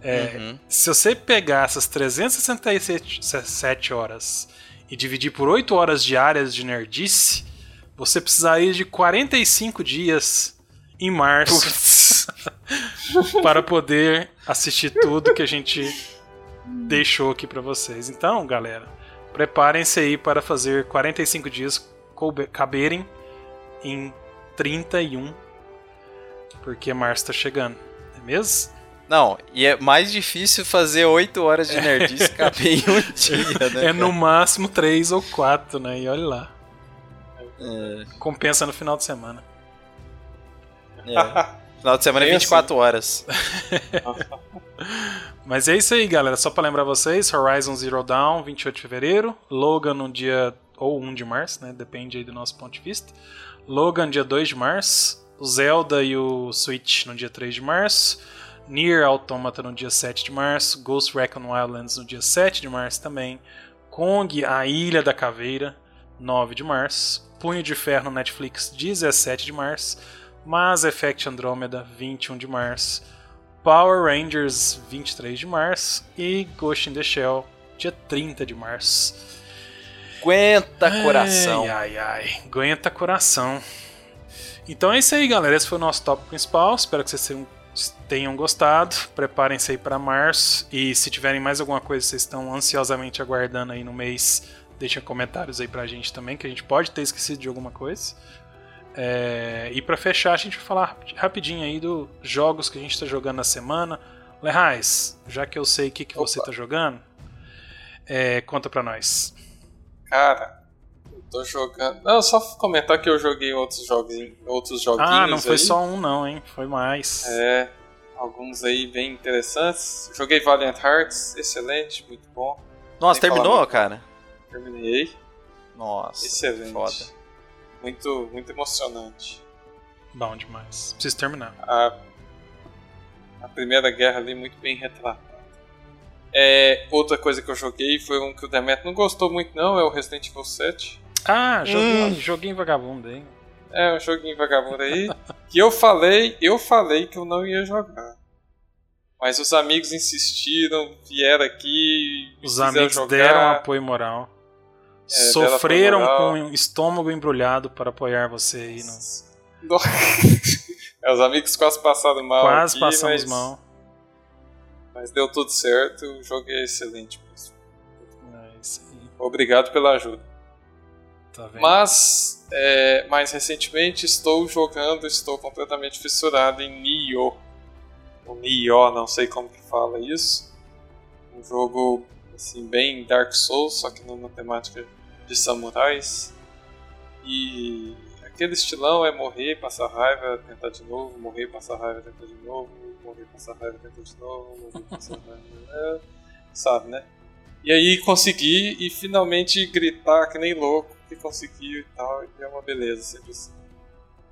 É, Uhum. Se você pegar essas 367 horas e dividir por 8 horas diárias de nerdice, você precisaria de 45 dias em março *laughs* para poder assistir tudo que a gente deixou aqui para vocês. Então, galera, preparem-se aí para fazer 45 dias caberem em 31, porque março tá chegando, não é mesmo? Não, e é mais difícil fazer 8 horas de nerdice caber em um *laughs* dia, né? É no máximo 3 ou 4, né? E olha lá. É, Compensa no final de semana. é. Final de semana é Pensa. 24 horas. *laughs* Mas é isso aí, galera. Só pra lembrar vocês: Horizon Zero Dawn, 28 de fevereiro. Logan no dia. ou 1 de março, né? Depende aí do nosso ponto de vista. Logan, dia 2 de março. O Zelda e o Switch no dia 3 de março. Nier Automata no dia 7 de março. Ghost Recon Wildlands no dia 7 de março também. Kong, A Ilha da Caveira, 9 de março. Punho de Ferro no Netflix, 17 de março. Mass Effect Andromeda, 21 de março. Power Rangers, 23 de março. E Ghost in the Shell, dia 30 de março. Aguenta coração. Ai, ai, ai. Aguenta coração. Então é isso aí, galera. Esse foi o nosso tópico principal. Espero que vocês tenham, tenham gostado. Preparem-se aí para março. E se tiverem mais alguma coisa que vocês estão ansiosamente aguardando aí no mês, deixem comentários aí pra gente também, que a gente pode ter esquecido de alguma coisa. É, e para fechar, a gente vai falar rapidinho aí dos jogos que a gente está jogando na semana. Lerrais, já que eu sei o que, que você está jogando, é, conta pra nós. Cara, tô jogando. Não, só comentar que eu joguei outros joguinhos, outros joguinhos Ah, não foi aí. só um não, hein? Foi mais. É, alguns aí bem interessantes. Joguei Valiant Hearts, excelente, muito bom. Nossa, Nem terminou, falar. cara? Terminei. Nossa, Excelente. foda. Muito, muito emocionante. Bom demais. Preciso terminar. A, a Primeira Guerra ali muito bem retratada. É, outra coisa que eu joguei foi um que o Demet não gostou muito não, é o Resident Evil 7. Ah, joguei, Hum. joguei vagabundo aí. É um joguinho vagabundo aí. que eu falei, eu falei que eu não ia jogar. Mas os amigos insistiram, vieram aqui, Os amigos jogar. deram apoio moral. É, Sofreram moral. com o estômago embrulhado para apoiar você aí. No- É, *laughs* os amigos quase passaram mal. Quase aqui, passamos mas, mal. Mas deu tudo certo, o jogo é excelente. mesmo. É isso aí. Obrigado pela ajuda. Tá? Mas, é, mais recentemente, estou jogando, estou completamente fissurado em Nioh. O Nioh, não sei como que fala isso. Um jogo, assim, bem Dark Souls, só que numa temática de samurais. E aquele estilão é morrer, passar raiva, tentar de novo, morrer, passar raiva, tentar de novo, morrer, passar raiva, tentar de novo, morrer, passar raiva, é, *laughs* sabe, né? E aí consegui e finalmente gritar que nem louco que conseguiu e tal, e é uma beleza, sempre assim.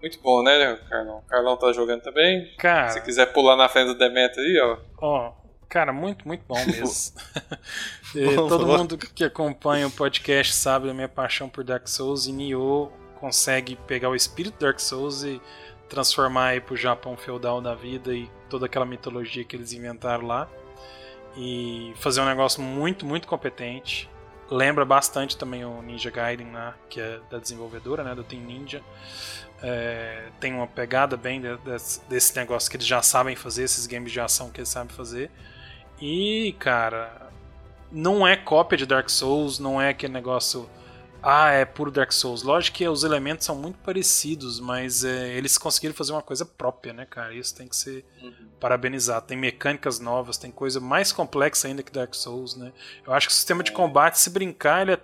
Muito bom, né, Carlão? Carlão tá jogando também. Cara, Se quiser pular na frente do Demeter aí, ó. Ó, cara, muito, muito bom mesmo. *laughs* *laughs* E todo mundo que acompanha o podcast sabe da minha paixão por Dark Souls e Nioh consegue pegar o espírito Dark Souls e transformar aí pro Japão feudal da vida e toda aquela mitologia que eles inventaram lá e fazer um negócio muito, muito competente. Lembra bastante também o Ninja Gaiden lá, que é da desenvolvedora, né, do Team Ninja. É, tem uma pegada bem de- desse, desse negócio que eles já sabem fazer, esses games de ação que eles sabem fazer. E, cara, não é cópia de Dark Souls, não é aquele negócio. Ah, é puro Dark Souls. Lógico que os elementos são muito parecidos, mas é, eles conseguiram fazer uma coisa própria, né, cara? Isso tem que ser parabenizado. Tem mecânicas novas, tem coisa mais complexa ainda que Dark Souls, né? Eu acho que o sistema de combate, se brincar, ele é,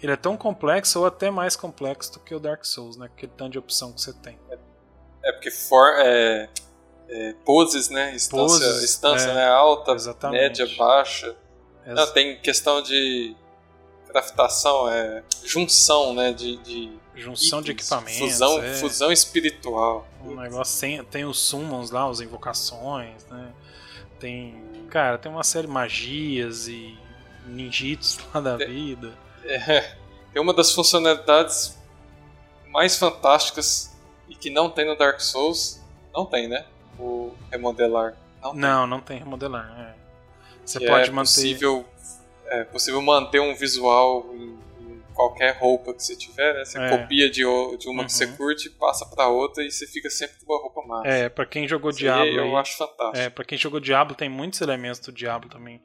ele é tão complexo ou até mais complexo do que o Dark Souls, né? Aquele tanto de opção que você tem. É porque for, é, é, poses, né? Instância, Poses, instância é, né? Alta, exatamente. média, baixa. Ex- Não, tem questão de craftação, é, junção, né? De, de Junção de itens, equipamentos. Fusão, é. fusão espiritual. Um negócio tem, tem os summons lá, as invocações, né? Tem. Cara, tem uma série de magias e ninjitsus *laughs* lá da Tem- vida. É, tem uma das funcionalidades mais fantásticas e que não tem no Dark Souls. Não tem, né? O remodelar. Não tem. Não, não tem remodelar. é. Você Que pode é manter. Possível, é possível manter um visual em, em qualquer roupa que você tiver, né? Você É. copia de, de uma que você Uhum. curte, passa pra outra e você fica sempre com uma roupa massa. É, pra quem jogou Isso Diablo. eu aí- acho fantástico. É, pra quem jogou Diablo, tem muitos elementos do Diablo também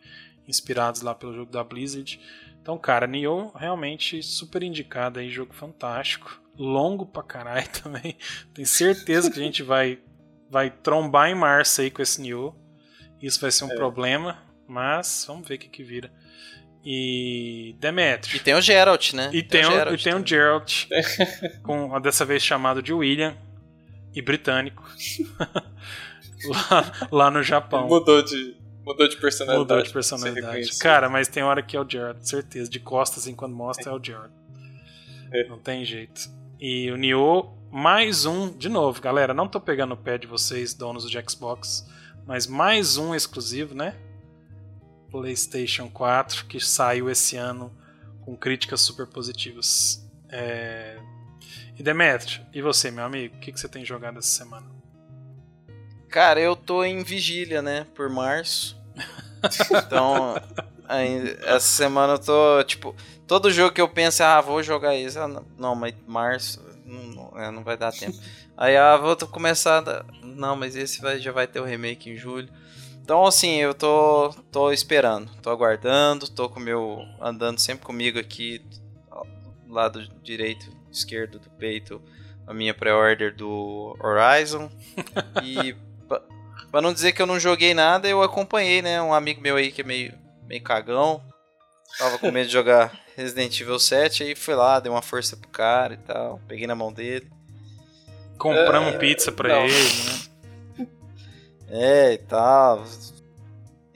inspirados lá pelo jogo da Blizzard. Então, cara, Nioh realmente super indicado aí, jogo fantástico. Longo pra caralho *laughs* também. Tenho certeza que a gente vai, vai trombar em março aí com esse Nioh. Isso vai ser um É. problema, mas vamos ver o que que vira. E Demetrio. E tem o Geralt, né? E tem, o, Geralt e tem o. Geralt, *laughs* com, dessa vez chamado de William, e britânico, *laughs* lá, lá no Japão. Mudou de, mudou de personalidade. Mudou de personalidade. Cara, mas tem hora que é o Geralt, certeza. De costas, assim, quando mostra, é o Geralt. É. Não tem jeito. E o Nioh, mais um, de novo, galera, não tô pegando o pé de vocês, donos de Xbox, mas mais um exclusivo, né? PlayStation 4, que saiu esse ano com críticas super positivas. É... E Demetrio, e você, meu amigo, o que, que você tem jogado essa semana? Cara, eu tô em vigília, né? Por março. *laughs* Então, aí, essa semana eu tô, tipo, todo jogo que eu penso, ah, vou jogar isso. Ah, não, não, mas março não, não, é, não vai dar tempo. Aí, ah, vou começar. Não, mas esse vai, já vai ter o remake em julho. Então, assim, eu tô, tô esperando, tô aguardando, tô com o meu. andando sempre comigo aqui, lado direito, esquerdo do peito, a minha pré-order do Horizon. *laughs* E pra não dizer que eu não joguei nada, eu acompanhei, né? Um amigo meu aí que é meio, meio cagão. Tava com medo de jogar Resident Evil 7, aí fui lá, dei uma força pro cara e tal. Peguei na mão dele. Compramos É, pizza pra não. ele, né? É, e tal.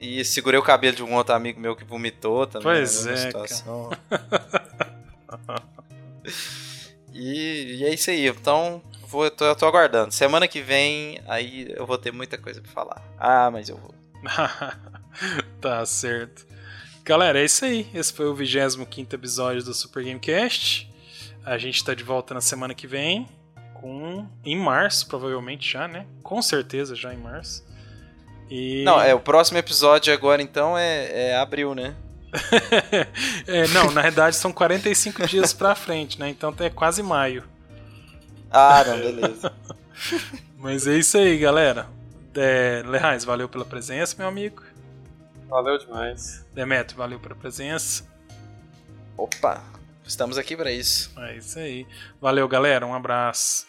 E segurei o cabelo de um outro amigo meu que vomitou também. Pois né, é, situação. *laughs* e, e é isso aí. Então, vou, eu, tô, eu tô aguardando. Semana que vem, aí eu vou ter muita coisa pra falar. Ah, mas eu vou. *laughs* tá certo. Galera, é isso aí. Esse foi o 25 episódio do Super Gamecast. A gente tá de volta na semana que vem. Com. Em março, provavelmente já, né? Com certeza já em março. E... Não, é, o próximo episódio agora então é, é abril, né? *laughs* é, não, na verdade são 45 dias pra frente, né? Então é quase maio. Ah, não, beleza. *laughs* Mas é isso aí, galera. É, Lehais, valeu pela presença, meu amigo. Valeu demais. Demetrio, valeu pela presença. Opa, estamos aqui para isso. É isso aí. Valeu, galera. Um abraço.